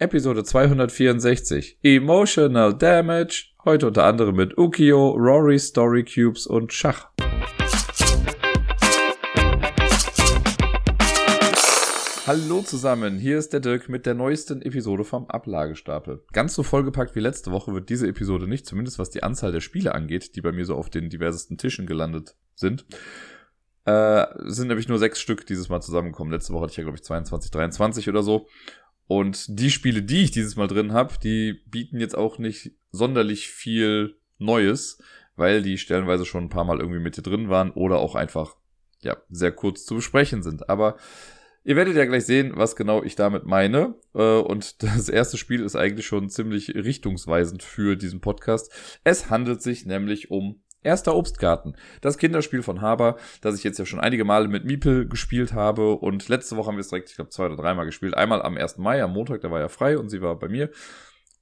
Episode 264 Emotional Damage. Heute unter anderem mit Ukio, Rory Story Cubes und Schach. Hallo zusammen, hier ist der Dirk mit der neuesten Episode vom Ablagestapel. Ganz so vollgepackt wie letzte Woche wird diese Episode nicht, zumindest was die Anzahl der Spiele angeht, die bei mir so auf den diversesten Tischen gelandet sind. Äh, sind nämlich nur sechs Stück dieses Mal zusammengekommen. Letzte Woche hatte ich ja, glaube ich, 22, 23 oder so. Und die Spiele, die ich dieses Mal drin habe, die bieten jetzt auch nicht sonderlich viel Neues, weil die stellenweise schon ein paar Mal irgendwie mit dir drin waren oder auch einfach ja sehr kurz zu besprechen sind. Aber ihr werdet ja gleich sehen, was genau ich damit meine. Äh, und das erste Spiel ist eigentlich schon ziemlich richtungsweisend für diesen Podcast. Es handelt sich nämlich um Erster Obstgarten. Das Kinderspiel von Haber, das ich jetzt ja schon einige Male mit Miepel gespielt habe. Und letzte Woche haben wir es direkt, ich glaube, zwei oder dreimal gespielt. Einmal am 1. Mai, am Montag, da war ja frei und sie war bei mir.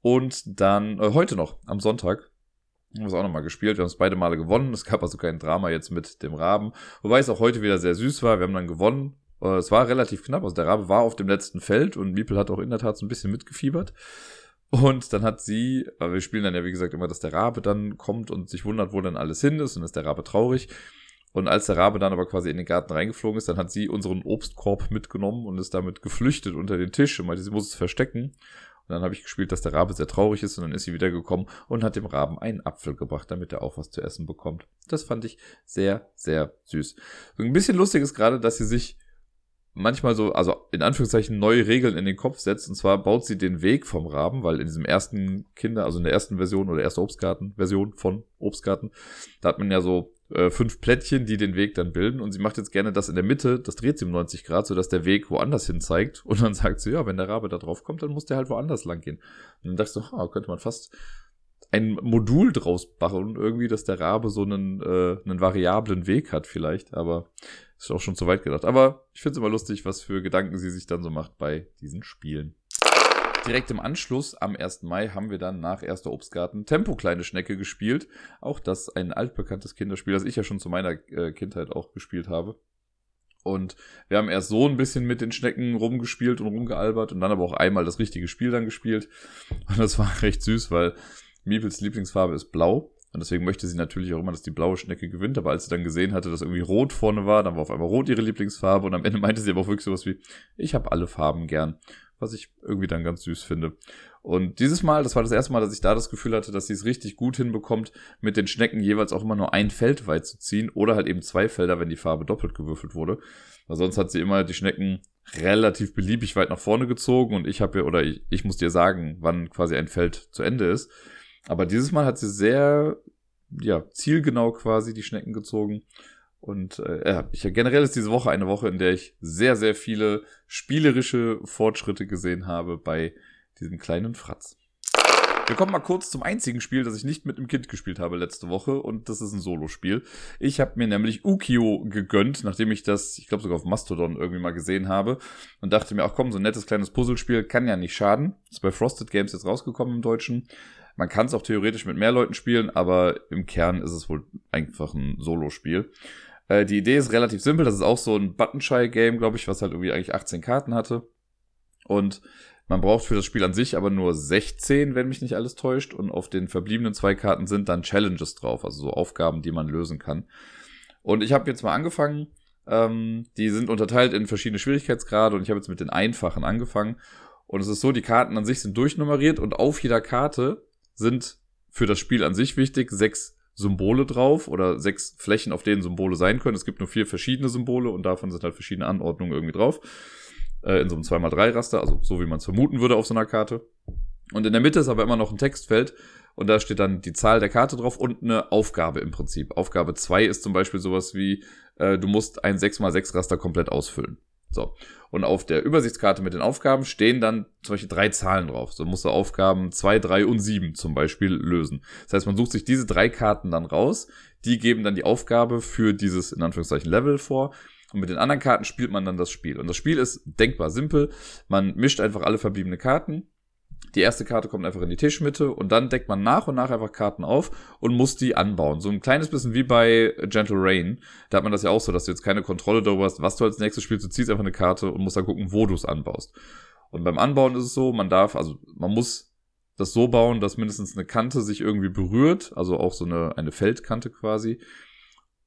Und dann äh, heute noch, am Sonntag, haben wir es auch nochmal gespielt. Wir haben es beide Male gewonnen. Es gab also kein Drama jetzt mit dem Raben. Wobei es auch heute wieder sehr süß war. Wir haben dann gewonnen. Äh, es war relativ knapp. Also der Rabe war auf dem letzten Feld und Miepel hat auch in der Tat so ein bisschen mitgefiebert. Und dann hat sie, aber wir spielen dann ja wie gesagt immer, dass der Rabe dann kommt und sich wundert, wo dann alles hin ist und ist der Rabe traurig. Und als der Rabe dann aber quasi in den Garten reingeflogen ist, dann hat sie unseren Obstkorb mitgenommen und ist damit geflüchtet unter den Tisch und meinte, sie muss es verstecken. Und dann habe ich gespielt, dass der Rabe sehr traurig ist und dann ist sie wiedergekommen und hat dem Raben einen Apfel gebracht, damit er auch was zu essen bekommt. Das fand ich sehr, sehr süß. ein bisschen lustig ist gerade, dass sie sich manchmal so, also in Anführungszeichen neue Regeln in den Kopf setzt. Und zwar baut sie den Weg vom Raben, weil in diesem ersten Kinder, also in der ersten Version oder erste Obstgarten-Version von Obstgarten, da hat man ja so äh, fünf Plättchen, die den Weg dann bilden. Und sie macht jetzt gerne das in der Mitte, das dreht sie um 90 Grad, sodass der Weg woanders hin zeigt. Und dann sagt sie, ja, wenn der Rabe da drauf kommt, dann muss der halt woanders lang gehen. Und dann dachte ich so, ha, könnte man fast ein Modul draus bauen, irgendwie, dass der Rabe so einen, äh, einen variablen Weg hat vielleicht, aber ist auch schon zu weit gedacht. Aber ich finde es immer lustig, was für Gedanken sie sich dann so macht bei diesen Spielen. Direkt im Anschluss, am 1. Mai, haben wir dann nach Erster Obstgarten Tempo Kleine Schnecke gespielt. Auch das ein altbekanntes Kinderspiel, das ich ja schon zu meiner äh, Kindheit auch gespielt habe. Und wir haben erst so ein bisschen mit den Schnecken rumgespielt und rumgealbert und dann aber auch einmal das richtige Spiel dann gespielt. Und das war recht süß, weil Miepels Lieblingsfarbe ist blau. Und deswegen möchte sie natürlich auch immer, dass die blaue Schnecke gewinnt. Aber als sie dann gesehen hatte, dass irgendwie rot vorne war, dann war auf einmal rot ihre Lieblingsfarbe. Und am Ende meinte sie aber auch wirklich sowas wie, ich habe alle Farben gern. Was ich irgendwie dann ganz süß finde. Und dieses Mal, das war das erste Mal, dass ich da das Gefühl hatte, dass sie es richtig gut hinbekommt, mit den Schnecken jeweils auch immer nur ein Feld weit zu ziehen oder halt eben zwei Felder, wenn die Farbe doppelt gewürfelt wurde. Weil sonst hat sie immer die Schnecken relativ beliebig weit nach vorne gezogen und ich habe ja, oder ich, ich muss dir sagen, wann quasi ein Feld zu Ende ist. Aber dieses Mal hat sie sehr, ja, zielgenau quasi die Schnecken gezogen. Und äh, ja, ich, generell ist diese Woche eine Woche, in der ich sehr, sehr viele spielerische Fortschritte gesehen habe bei diesem kleinen Fratz. Wir kommen mal kurz zum einzigen Spiel, das ich nicht mit einem Kind gespielt habe letzte Woche und das ist ein Solospiel. Ich habe mir nämlich Ukio gegönnt, nachdem ich das, ich glaube sogar auf Mastodon irgendwie mal gesehen habe und dachte mir, ach komm, so ein nettes kleines Puzzlespiel kann ja nicht schaden. Ist bei Frosted Games jetzt rausgekommen im Deutschen. Man kann es auch theoretisch mit mehr Leuten spielen, aber im Kern ist es wohl einfach ein Solo-Spiel. Äh, die Idee ist relativ simpel. Das ist auch so ein Button-Shy-Game, glaube ich, was halt irgendwie eigentlich 18 Karten hatte. Und man braucht für das Spiel an sich aber nur 16, wenn mich nicht alles täuscht. Und auf den verbliebenen zwei Karten sind dann Challenges drauf, also so Aufgaben, die man lösen kann. Und ich habe jetzt mal angefangen. Ähm, die sind unterteilt in verschiedene Schwierigkeitsgrade und ich habe jetzt mit den einfachen angefangen. Und es ist so, die Karten an sich sind durchnummeriert und auf jeder Karte sind für das Spiel an sich wichtig sechs Symbole drauf oder sechs Flächen, auf denen Symbole sein können. Es gibt nur vier verschiedene Symbole und davon sind halt verschiedene Anordnungen irgendwie drauf. Äh, in so einem 2x3-Raster, also so wie man es vermuten würde auf so einer Karte. Und in der Mitte ist aber immer noch ein Textfeld und da steht dann die Zahl der Karte drauf und eine Aufgabe im Prinzip. Aufgabe 2 ist zum Beispiel sowas wie, äh, du musst ein 6x6-Raster komplett ausfüllen. So. Und auf der Übersichtskarte mit den Aufgaben stehen dann Beispiel drei Zahlen drauf. So musst du Aufgaben zwei, drei und sieben zum Beispiel lösen. Das heißt, man sucht sich diese drei Karten dann raus. Die geben dann die Aufgabe für dieses, in Anführungszeichen, Level vor. Und mit den anderen Karten spielt man dann das Spiel. Und das Spiel ist denkbar simpel. Man mischt einfach alle verbliebene Karten die erste Karte kommt einfach in die Tischmitte und dann deckt man nach und nach einfach Karten auf und muss die anbauen. So ein kleines bisschen wie bei Gentle Rain. Da hat man das ja auch so, dass du jetzt keine Kontrolle darüber hast, was du als nächstes spielst. Du ziehst einfach eine Karte und musst dann gucken, wo du es anbaust. Und beim Anbauen ist es so, man darf, also man muss das so bauen, dass mindestens eine Kante sich irgendwie berührt, also auch so eine, eine Feldkante quasi.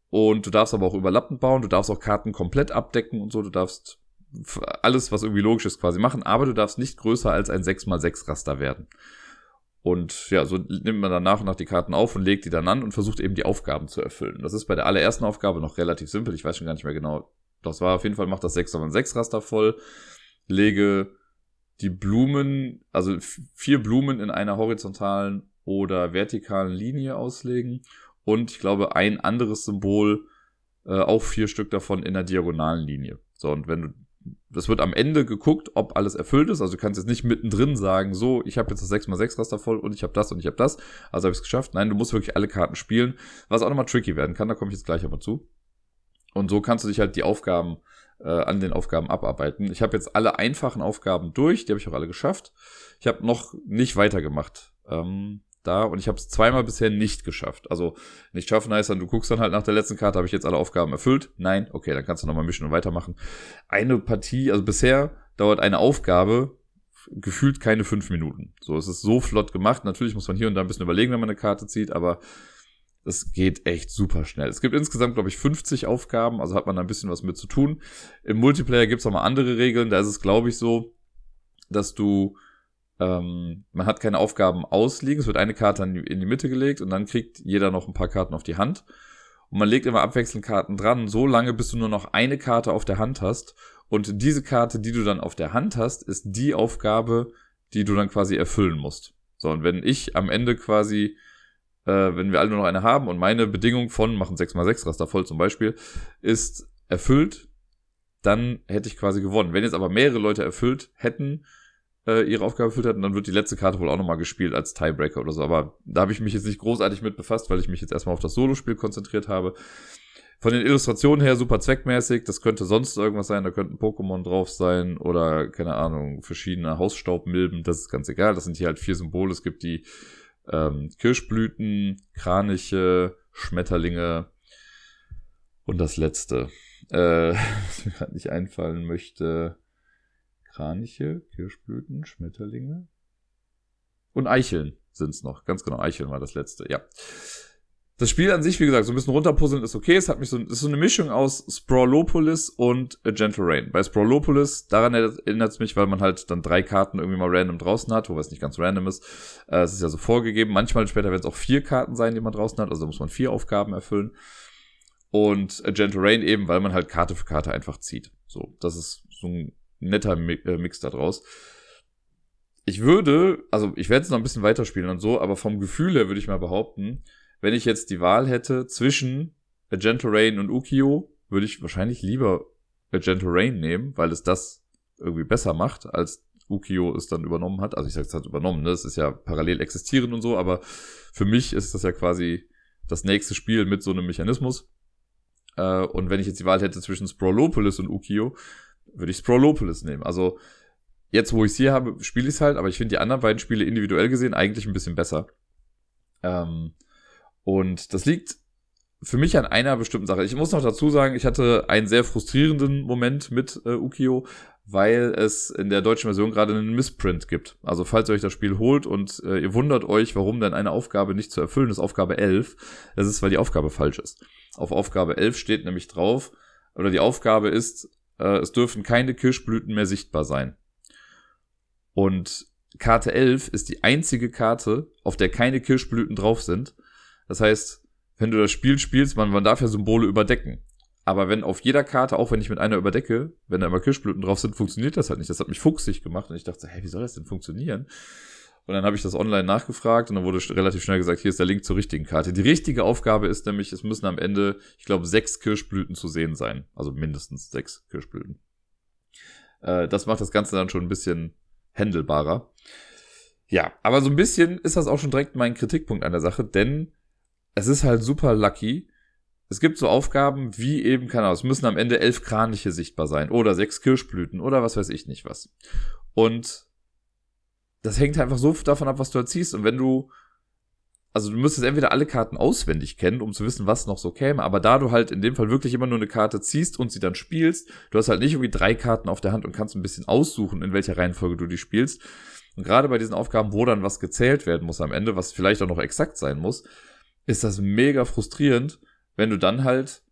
Und du darfst aber auch überlappend bauen, du darfst auch Karten komplett abdecken und so, du darfst alles, was irgendwie logisch ist, quasi machen, aber du darfst nicht größer als ein 6x6 Raster werden. Und ja, so nimmt man dann nach und nach die Karten auf und legt die dann an und versucht eben die Aufgaben zu erfüllen. Das ist bei der allerersten Aufgabe noch relativ simpel. Ich weiß schon gar nicht mehr genau. Das war auf jeden Fall, macht das 6x6 Raster voll, lege die Blumen, also vier Blumen in einer horizontalen oder vertikalen Linie auslegen und ich glaube ein anderes Symbol, äh, auch vier Stück davon in einer diagonalen Linie. So, und wenn du, das wird am Ende geguckt, ob alles erfüllt ist. Also du kannst jetzt nicht mittendrin sagen, so, ich habe jetzt das 6x6 Raster voll und ich habe das und ich habe das. Also habe ich es geschafft. Nein, du musst wirklich alle Karten spielen, was auch nochmal tricky werden kann. Da komme ich jetzt gleich aber zu. Und so kannst du dich halt die Aufgaben äh, an den Aufgaben abarbeiten. Ich habe jetzt alle einfachen Aufgaben durch, die habe ich auch alle geschafft. Ich habe noch nicht weitergemacht. Ähm, da und ich habe es zweimal bisher nicht geschafft. Also nicht schaffen heißt dann, du guckst dann halt nach der letzten Karte, habe ich jetzt alle Aufgaben erfüllt? Nein, okay, dann kannst du nochmal mischen und weitermachen. Eine Partie, also bisher dauert eine Aufgabe gefühlt keine fünf Minuten. So, es ist so flott gemacht. Natürlich muss man hier und da ein bisschen überlegen, wenn man eine Karte zieht, aber es geht echt super schnell. Es gibt insgesamt, glaube ich, 50 Aufgaben, also hat man da ein bisschen was mit zu tun. Im Multiplayer gibt es auch mal andere Regeln. Da ist es, glaube ich, so, dass du ähm, man hat keine Aufgaben ausliegen. Es wird eine Karte in die Mitte gelegt und dann kriegt jeder noch ein paar Karten auf die Hand. Und man legt immer abwechselnd Karten dran, so lange, bis du nur noch eine Karte auf der Hand hast. Und diese Karte, die du dann auf der Hand hast, ist die Aufgabe, die du dann quasi erfüllen musst. So, und wenn ich am Ende quasi äh, wenn wir alle nur noch eine haben und meine Bedingung von, machen 6x6 Raster voll zum Beispiel, ist erfüllt, dann hätte ich quasi gewonnen. Wenn jetzt aber mehrere Leute erfüllt hätten, äh, ihre Aufgabe erfüllt hätten, dann wird die letzte Karte wohl auch nochmal gespielt als Tiebreaker oder so. Aber da habe ich mich jetzt nicht großartig mit befasst, weil ich mich jetzt erstmal auf das Solospiel konzentriert habe. Von den Illustrationen her super zweckmäßig. Das könnte sonst irgendwas sein. Da könnten Pokémon drauf sein oder, keine Ahnung, verschiedene Hausstaubmilben. Das ist ganz egal. Das sind hier halt vier Symbole. Es gibt die ähm, Kirschblüten, Kraniche, Schmetterlinge und das letzte, äh, was mir gerade nicht einfallen möchte. Kraniche, Kirschblüten, Schmetterlinge und Eicheln sind's noch. Ganz genau, Eicheln war das letzte, ja. Das Spiel an sich, wie gesagt, so ein bisschen runterpuzzeln ist okay. Es hat mich so, es ist so eine Mischung aus Sprawlopolis und A Gentle Rain. Bei Sprawlopolis, daran erinnert es mich, weil man halt dann drei Karten irgendwie mal random draußen hat, wobei es nicht ganz random ist. Äh, es ist ja so vorgegeben. Manchmal später werden es auch vier Karten sein, die man draußen hat. Also da muss man vier Aufgaben erfüllen. Und A Gentle Rain eben, weil man halt Karte für Karte einfach zieht. So, das ist so ein netter äh, Mix da draus. Ich würde, also ich werde es noch ein bisschen weiterspielen und so, aber vom Gefühl her würde ich mal behaupten, wenn ich jetzt die Wahl hätte zwischen A Gentle Rain und Ukio, würde ich wahrscheinlich lieber A Gentle Rain nehmen, weil es das irgendwie besser macht, als Ukio es dann übernommen hat. Also ich sage es hat übernommen, ne? Es ist ja parallel existierend und so, aber für mich ist das ja quasi das nächste Spiel mit so einem Mechanismus. Äh, und wenn ich jetzt die Wahl hätte zwischen Sprawlopolis und Ukio, würde ich Sprawlopolis nehmen. Also jetzt, wo ich es hier habe, spiele ich es halt, aber ich finde die anderen beiden Spiele individuell gesehen eigentlich ein bisschen besser. Ähm, und das liegt für mich an einer bestimmten Sache. Ich muss noch dazu sagen, ich hatte einen sehr frustrierenden Moment mit äh, Ukio, weil es in der deutschen Version gerade einen Missprint gibt. Also falls ihr euch das Spiel holt und äh, ihr wundert euch, warum denn eine Aufgabe nicht zu erfüllen ist, Aufgabe 11, das ist, weil die Aufgabe falsch ist. Auf Aufgabe 11 steht nämlich drauf, oder die Aufgabe ist, es dürfen keine Kirschblüten mehr sichtbar sein. Und Karte 11 ist die einzige Karte, auf der keine Kirschblüten drauf sind. Das heißt, wenn du das Spiel spielst, man, man darf ja Symbole überdecken. Aber wenn auf jeder Karte, auch wenn ich mit einer überdecke, wenn da immer Kirschblüten drauf sind, funktioniert das halt nicht. Das hat mich fuchsig gemacht und ich dachte, hey, wie soll das denn funktionieren? Und dann habe ich das online nachgefragt und dann wurde relativ schnell gesagt, hier ist der Link zur richtigen Karte. Die richtige Aufgabe ist nämlich, es müssen am Ende, ich glaube, sechs Kirschblüten zu sehen sein. Also mindestens sechs Kirschblüten. Äh, das macht das Ganze dann schon ein bisschen händelbarer. Ja, aber so ein bisschen ist das auch schon direkt mein Kritikpunkt an der Sache, denn es ist halt super lucky. Es gibt so Aufgaben wie eben, keine Ahnung, es müssen am Ende elf Kraniche sichtbar sein oder sechs Kirschblüten oder was weiß ich nicht was. Und das hängt einfach so davon ab, was du erziehst. Und wenn du also du müsstest entweder alle Karten auswendig kennen, um zu wissen, was noch so käme, aber da du halt in dem Fall wirklich immer nur eine Karte ziehst und sie dann spielst, du hast halt nicht irgendwie drei Karten auf der Hand und kannst ein bisschen aussuchen, in welcher Reihenfolge du die spielst. Und gerade bei diesen Aufgaben, wo dann was gezählt werden muss am Ende, was vielleicht auch noch exakt sein muss, ist das mega frustrierend, wenn du dann halt,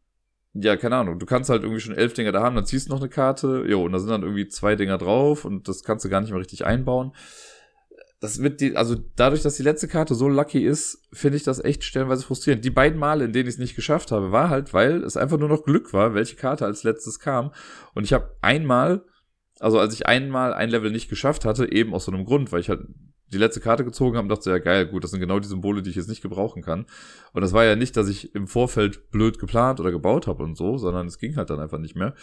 ja, keine Ahnung, du kannst halt irgendwie schon elf Dinger da haben, dann ziehst du noch eine Karte, jo, und da sind dann irgendwie zwei Dinger drauf und das kannst du gar nicht mehr richtig einbauen das wird die, also dadurch, dass die letzte Karte so lucky ist, finde ich das echt stellenweise frustrierend. Die beiden Male, in denen ich es nicht geschafft habe, war halt, weil es einfach nur noch Glück war, welche Karte als letztes kam. Und ich habe einmal, also als ich einmal ein Level nicht geschafft hatte, eben aus so einem Grund, weil ich halt die letzte Karte gezogen habe und dachte, ja geil, gut, das sind genau die Symbole, die ich jetzt nicht gebrauchen kann. Und das war ja nicht, dass ich im Vorfeld blöd geplant oder gebaut habe und so, sondern es ging halt dann einfach nicht mehr.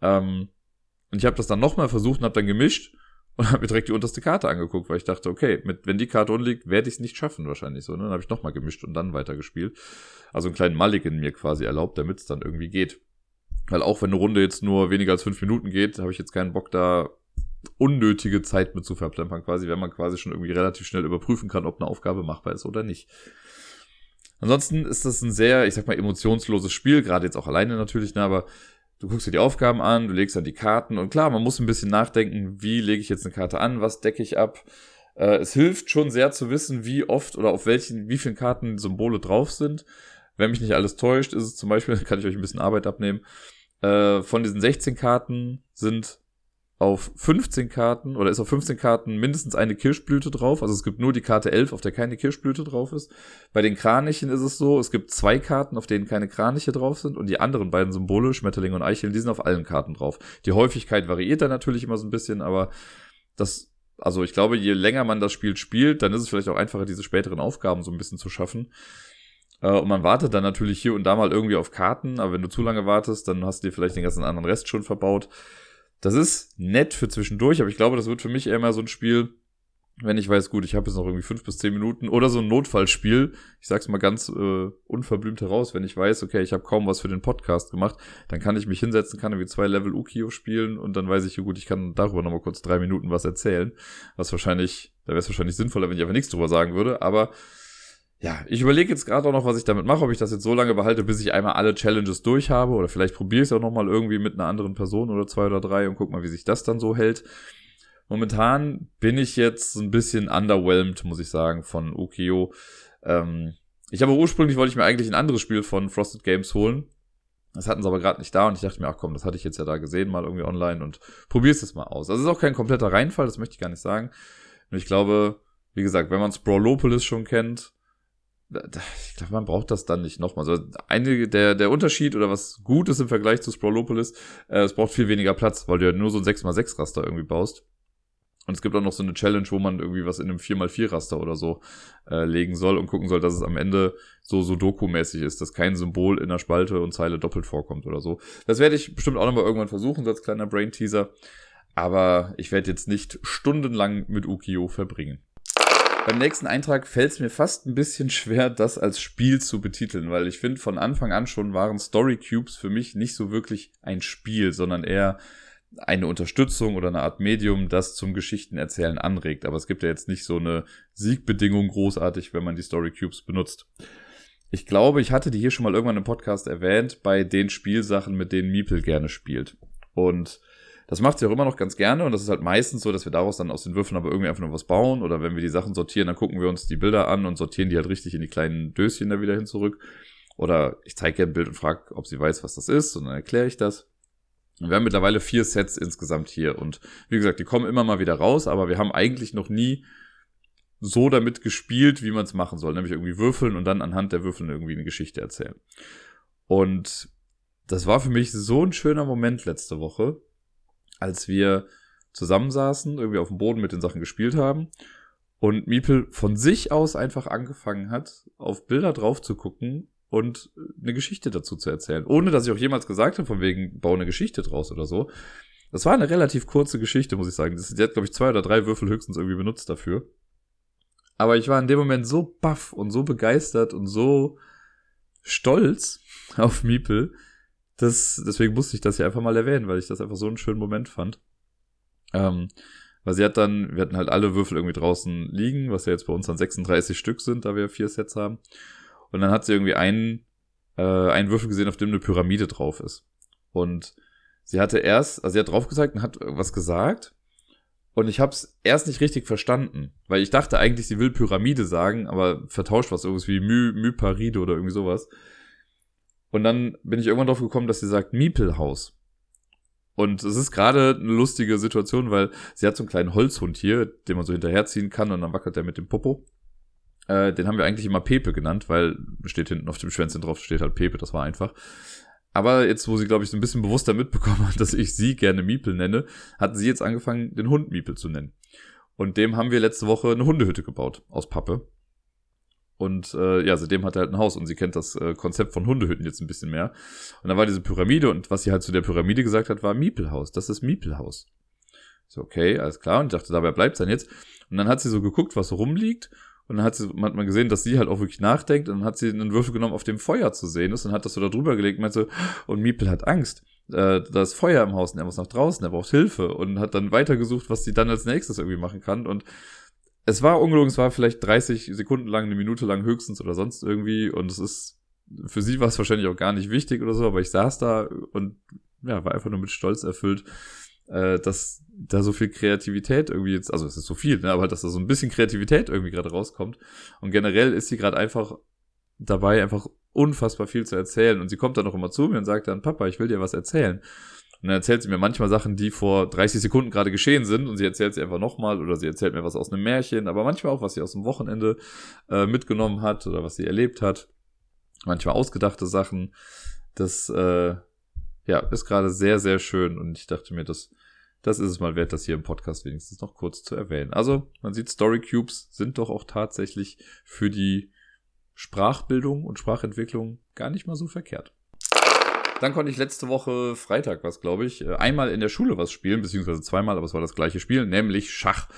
Ähm, und ich habe das dann nochmal versucht und habe dann gemischt und habe mir direkt die unterste Karte angeguckt, weil ich dachte, okay, mit, wenn die Karte unliegt, werde ich es nicht schaffen wahrscheinlich so. Ne? Dann habe ich nochmal gemischt und dann weitergespielt. Also einen kleinen Mulligan mir quasi erlaubt, damit es dann irgendwie geht. Weil auch wenn eine Runde jetzt nur weniger als fünf Minuten geht, habe ich jetzt keinen Bock da unnötige Zeit mit zu verplempern quasi, wenn man quasi schon irgendwie relativ schnell überprüfen kann, ob eine Aufgabe machbar ist oder nicht. Ansonsten ist das ein sehr, ich sag mal, emotionsloses Spiel, gerade jetzt auch alleine natürlich, ne, aber du guckst dir die Aufgaben an, du legst dann die Karten und klar, man muss ein bisschen nachdenken, wie lege ich jetzt eine Karte an, was decke ich ab. Äh, es hilft schon sehr zu wissen, wie oft oder auf welchen, wie vielen Karten Symbole drauf sind. Wenn mich nicht alles täuscht, ist es zum Beispiel, kann ich euch ein bisschen Arbeit abnehmen. Äh, von diesen 16 Karten sind auf 15 Karten oder ist auf 15 Karten mindestens eine Kirschblüte drauf. Also es gibt nur die Karte 11, auf der keine Kirschblüte drauf ist. Bei den Kranichen ist es so, es gibt zwei Karten, auf denen keine Kraniche drauf sind und die anderen beiden Symbole, Schmetterling und Eicheln, die sind auf allen Karten drauf. Die Häufigkeit variiert da natürlich immer so ein bisschen, aber das, also ich glaube, je länger man das Spiel spielt, dann ist es vielleicht auch einfacher, diese späteren Aufgaben so ein bisschen zu schaffen. Äh, und man wartet dann natürlich hier und da mal irgendwie auf Karten, aber wenn du zu lange wartest, dann hast du dir vielleicht den ganzen anderen Rest schon verbaut. Das ist nett für zwischendurch, aber ich glaube, das wird für mich eher mal so ein Spiel, wenn ich weiß, gut, ich habe jetzt noch irgendwie fünf bis zehn Minuten oder so ein Notfallspiel. Ich sag's mal ganz äh, unverblümt heraus, wenn ich weiß, okay, ich habe kaum was für den Podcast gemacht, dann kann ich mich hinsetzen, kann irgendwie zwei Level Ukio spielen und dann weiß ich, gut, ich kann darüber nochmal kurz drei Minuten was erzählen. Was wahrscheinlich, da wäre es wahrscheinlich sinnvoller, wenn ich einfach nichts drüber sagen würde, aber ja, ich überlege jetzt gerade auch noch, was ich damit mache, ob ich das jetzt so lange behalte, bis ich einmal alle Challenges durch habe oder vielleicht probiere ich es auch nochmal irgendwie mit einer anderen Person oder zwei oder drei und guck mal, wie sich das dann so hält. Momentan bin ich jetzt ein bisschen underwhelmed, muss ich sagen, von Ukio. Ähm, ich habe ursprünglich wollte ich mir eigentlich ein anderes Spiel von Frosted Games holen. Das hatten sie aber gerade nicht da und ich dachte mir, ach komm, das hatte ich jetzt ja da gesehen, mal irgendwie online und probier's jetzt mal aus. Also es ist auch kein kompletter Reinfall, das möchte ich gar nicht sagen. Und ich glaube, wie gesagt, wenn man Sprawlopolis schon kennt, ich glaube, man braucht das dann nicht nochmal. Also einige, der, der Unterschied oder was gut ist im Vergleich zu Sprawlopolis, äh, es braucht viel weniger Platz, weil du ja nur so ein 6x6 Raster irgendwie baust. Und es gibt auch noch so eine Challenge, wo man irgendwie was in einem 4x4 Raster oder so äh, legen soll und gucken soll, dass es am Ende so Sudoku-mäßig ist, dass kein Symbol in der Spalte und Zeile doppelt vorkommt oder so. Das werde ich bestimmt auch nochmal irgendwann versuchen, so als kleiner Brain-Teaser. Aber ich werde jetzt nicht stundenlang mit Ukio verbringen. Beim nächsten Eintrag fällt es mir fast ein bisschen schwer, das als Spiel zu betiteln, weil ich finde, von Anfang an schon waren Story Cubes für mich nicht so wirklich ein Spiel, sondern eher eine Unterstützung oder eine Art Medium, das zum Geschichtenerzählen anregt. Aber es gibt ja jetzt nicht so eine Siegbedingung großartig, wenn man die Story Cubes benutzt. Ich glaube, ich hatte die hier schon mal irgendwann im Podcast erwähnt, bei den Spielsachen, mit denen Miepel gerne spielt. Und das macht sie auch immer noch ganz gerne und das ist halt meistens so, dass wir daraus dann aus den Würfeln aber irgendwie einfach noch was bauen oder wenn wir die Sachen sortieren, dann gucken wir uns die Bilder an und sortieren die halt richtig in die kleinen Döschen da wieder hin zurück. Oder ich zeige ihr ein Bild und frage, ob sie weiß, was das ist und dann erkläre ich das. Wir haben mittlerweile vier Sets insgesamt hier und wie gesagt, die kommen immer mal wieder raus, aber wir haben eigentlich noch nie so damit gespielt, wie man es machen soll, nämlich irgendwie würfeln und dann anhand der Würfeln irgendwie eine Geschichte erzählen. Und das war für mich so ein schöner Moment letzte Woche, als wir zusammensaßen, irgendwie auf dem Boden mit den Sachen gespielt haben und Miepel von sich aus einfach angefangen hat, auf Bilder drauf zu gucken und eine Geschichte dazu zu erzählen. Ohne dass ich auch jemals gesagt habe, von wegen, baue eine Geschichte draus oder so. Das war eine relativ kurze Geschichte, muss ich sagen. Das, die hat, glaube ich, zwei oder drei Würfel höchstens irgendwie benutzt dafür. Aber ich war in dem Moment so baff und so begeistert und so stolz auf Miepel, das, deswegen musste ich das hier einfach mal erwähnen, weil ich das einfach so einen schönen Moment fand. Ähm, Weil sie hat dann, wir hatten halt alle Würfel irgendwie draußen liegen, was ja jetzt bei uns dann 36 Stück sind, da wir vier Sets haben. Und dann hat sie irgendwie einen, äh, einen Würfel gesehen, auf dem eine Pyramide drauf ist. Und sie hatte erst, also sie hat drauf gesagt und hat was gesagt. Und ich habe es erst nicht richtig verstanden, weil ich dachte eigentlich, sie will Pyramide sagen, aber vertauscht was irgendwie My, Myparide oder irgendwie sowas. Und dann bin ich irgendwann drauf gekommen, dass sie sagt Miepelhaus. Und es ist gerade eine lustige Situation, weil sie hat so einen kleinen Holzhund hier, den man so hinterherziehen kann und dann wackelt er mit dem Popo. Äh, den haben wir eigentlich immer Pepe genannt, weil steht hinten auf dem Schwänzchen drauf, steht halt Pepe, das war einfach. Aber jetzt, wo sie, glaube ich, so ein bisschen bewusster mitbekommen hat, dass ich sie gerne Miepel nenne, hat sie jetzt angefangen, den Hund Miepel zu nennen. Und dem haben wir letzte Woche eine Hundehütte gebaut aus Pappe. Und äh, ja, seitdem hat er halt ein Haus und sie kennt das äh, Konzept von Hundehütten jetzt ein bisschen mehr. Und da war diese Pyramide und was sie halt zu der Pyramide gesagt hat, war Miepelhaus. Das ist Miepelhaus. So, okay, alles klar. Und ich dachte, dabei bleibt es dann jetzt. Und dann hat sie so geguckt, was rumliegt. Und dann hat, sie, hat man gesehen, dass sie halt auch wirklich nachdenkt. Und dann hat sie einen Würfel genommen, auf dem Feuer zu sehen ist. Und hat das so da drüber gelegt und meinte so, und Miepel hat Angst. Äh, da ist Feuer im Haus und er muss nach draußen, er braucht Hilfe. Und hat dann weitergesucht, was sie dann als nächstes irgendwie machen kann. Und es war ungelogen, es war vielleicht 30 Sekunden lang, eine Minute lang höchstens oder sonst irgendwie. Und es ist, für sie war es wahrscheinlich auch gar nicht wichtig oder so, aber ich saß da und ja, war einfach nur mit Stolz erfüllt, äh, dass da so viel Kreativität irgendwie jetzt, also es ist so viel, ne, aber dass da so ein bisschen Kreativität irgendwie gerade rauskommt. Und generell ist sie gerade einfach dabei, einfach unfassbar viel zu erzählen. Und sie kommt dann noch immer zu mir und sagt dann, Papa, ich will dir was erzählen. Und dann erzählt sie mir manchmal Sachen, die vor 30 Sekunden gerade geschehen sind und sie erzählt sie einfach nochmal oder sie erzählt mir was aus einem Märchen, aber manchmal auch, was sie aus dem Wochenende äh, mitgenommen hat oder was sie erlebt hat. Manchmal ausgedachte Sachen. Das äh, ja, ist gerade sehr, sehr schön und ich dachte mir, das, das ist es mal wert, das hier im Podcast wenigstens noch kurz zu erwähnen. Also, man sieht, Story Cubes sind doch auch tatsächlich für die Sprachbildung und Sprachentwicklung gar nicht mal so verkehrt. Dann konnte ich letzte Woche Freitag was, glaube ich, äh, einmal in der Schule was spielen, beziehungsweise zweimal, aber es war das gleiche Spiel, nämlich Schach.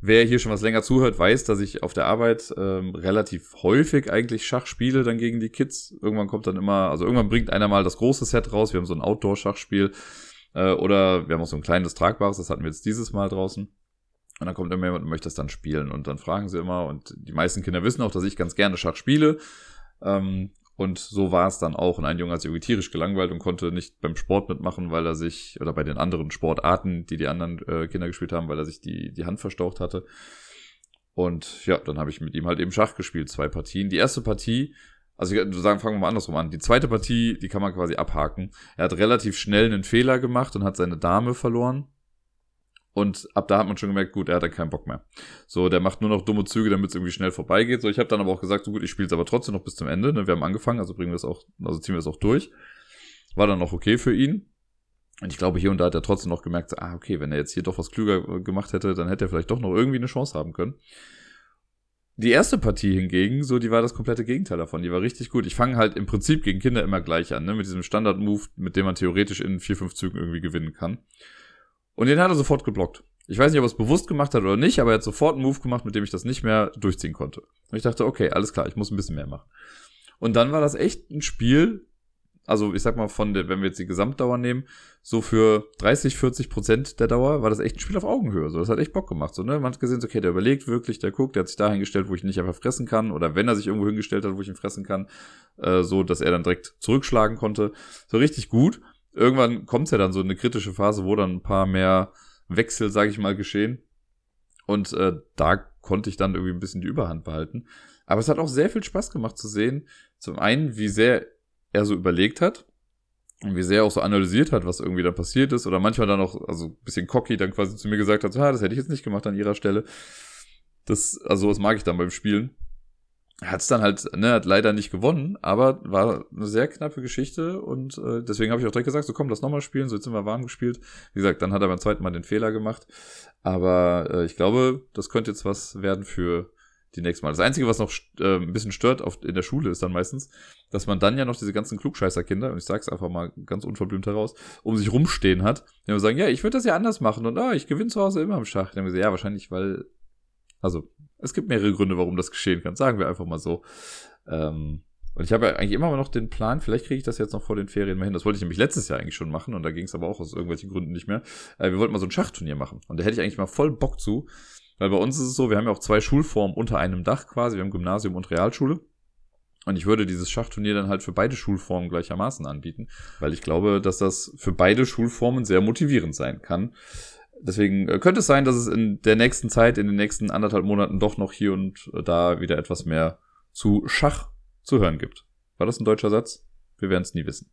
Wer hier schon was länger zuhört, weiß, dass ich auf der Arbeit ähm, relativ häufig eigentlich Schach spiele, dann gegen die Kids. Irgendwann kommt dann immer, also irgendwann bringt einer mal das große Set raus. Wir haben so ein Outdoor-Schachspiel. Äh, oder wir haben auch so ein kleines tragbares, das hatten wir jetzt dieses Mal draußen. Und dann kommt immer jemand und möchte das dann spielen. Und dann fragen sie immer, und die meisten Kinder wissen auch, dass ich ganz gerne Schach spiele. Ähm, und so war es dann auch. Und ein Junge hat sich irgendwie tierisch gelangweilt und konnte nicht beim Sport mitmachen, weil er sich, oder bei den anderen Sportarten, die die anderen äh, Kinder gespielt haben, weil er sich die, die Hand verstaucht hatte. Und ja, dann habe ich mit ihm halt eben Schach gespielt, zwei Partien. Die erste Partie, also sagen, fangen wir mal andersrum an. Die zweite Partie, die kann man quasi abhaken. Er hat relativ schnell einen Fehler gemacht und hat seine Dame verloren. Und ab da hat man schon gemerkt, gut, er hat dann keinen Bock mehr. So, der macht nur noch dumme Züge, damit es irgendwie schnell vorbeigeht. So, ich habe dann aber auch gesagt, so gut, ich spiele es aber trotzdem noch bis zum Ende. Ne? Wir haben angefangen, also bringen wir es auch, also ziehen wir es auch durch. War dann auch okay für ihn. Und ich glaube, hier und da hat er trotzdem noch gemerkt, so, ah, okay, wenn er jetzt hier doch was klüger äh, gemacht hätte, dann hätte er vielleicht doch noch irgendwie eine Chance haben können. Die erste Partie hingegen, so, die war das komplette Gegenteil davon. Die war richtig gut. Ich fange halt im Prinzip gegen Kinder immer gleich an, ne? Mit diesem Standard-Move, mit dem man theoretisch in vier, fünf Zügen irgendwie gewinnen kann. Und den hat er sofort geblockt. Ich weiß nicht, ob er es bewusst gemacht hat oder nicht, aber er hat sofort einen Move gemacht, mit dem ich das nicht mehr durchziehen konnte. Und ich dachte, okay, alles klar, ich muss ein bisschen mehr machen. Und dann war das echt ein Spiel, also ich sag mal von der, wenn wir jetzt die Gesamtdauer nehmen, so für 30, 40 Prozent der Dauer war das echt ein Spiel auf Augenhöhe. So, das hat echt Bock gemacht. So, ne? Man hat gesehen, so, okay, der überlegt wirklich, der guckt, der hat sich da hingestellt, wo ich ihn nicht einfach fressen kann. Oder wenn er sich irgendwo hingestellt hat, wo ich ihn fressen kann, äh, so, dass er dann direkt zurückschlagen konnte. So richtig gut irgendwann kommt ja dann so eine kritische Phase, wo dann ein paar mehr Wechsel, sage ich mal, geschehen. Und äh, da konnte ich dann irgendwie ein bisschen die Überhand behalten. Aber es hat auch sehr viel Spaß gemacht zu sehen. Zum einen, wie sehr er so überlegt hat und wie sehr er auch so analysiert hat, was irgendwie da passiert ist. Oder manchmal dann auch, also ein bisschen cocky dann quasi zu mir gesagt hat, so, ah, das hätte ich jetzt nicht gemacht an ihrer Stelle. Das, also das mag ich dann beim Spielen hat es dann halt, ne, hat leider nicht gewonnen, aber war eine sehr knappe Geschichte und äh, deswegen habe ich auch direkt gesagt, so komm, lass nochmal spielen, so jetzt sind wir warm gespielt. Wie gesagt, dann hat er beim zweiten Mal den Fehler gemacht, aber äh, ich glaube, das könnte jetzt was werden für die nächste Mal. Das Einzige, was noch äh, ein bisschen stört auf, in der Schule, ist dann meistens, dass man dann ja noch diese ganzen Klugscheißerkinder, und ich sag's einfach mal ganz unverblümt heraus, um sich rumstehen hat, die immer sagen, ja, ich würde das ja anders machen und ah, ich gewinne zu Hause immer im Schach. Dann haben gesagt, ja, wahrscheinlich, weil, also es gibt mehrere Gründe, warum das geschehen kann. Sagen wir einfach mal so. Ähm, Und ich habe ja eigentlich immer noch den Plan, vielleicht kriege ich das jetzt noch vor den Ferien mal hin. Das wollte ich nämlich letztes Jahr eigentlich schon machen und da ging es aber auch aus irgendwelchen Gründen nicht mehr. Äh, wir wollten mal so ein Schachturnier machen und da hätte ich eigentlich mal voll Bock zu, weil bei uns ist es so, wir haben ja auch zwei Schulformen unter einem Dach quasi, wir haben Gymnasium und Realschule. Und ich würde dieses Schachturnier dann halt für beide Schulformen gleichermaßen anbieten, weil ich glaube, dass das für beide Schulformen sehr motivierend sein kann. Deswegen äh, könnte es sein, dass es in der nächsten Zeit, in den nächsten anderthalb Monaten doch noch hier und da wieder etwas mehr zu Schach zu hören gibt. War das ein deutscher Satz? Wir werden es nie wissen.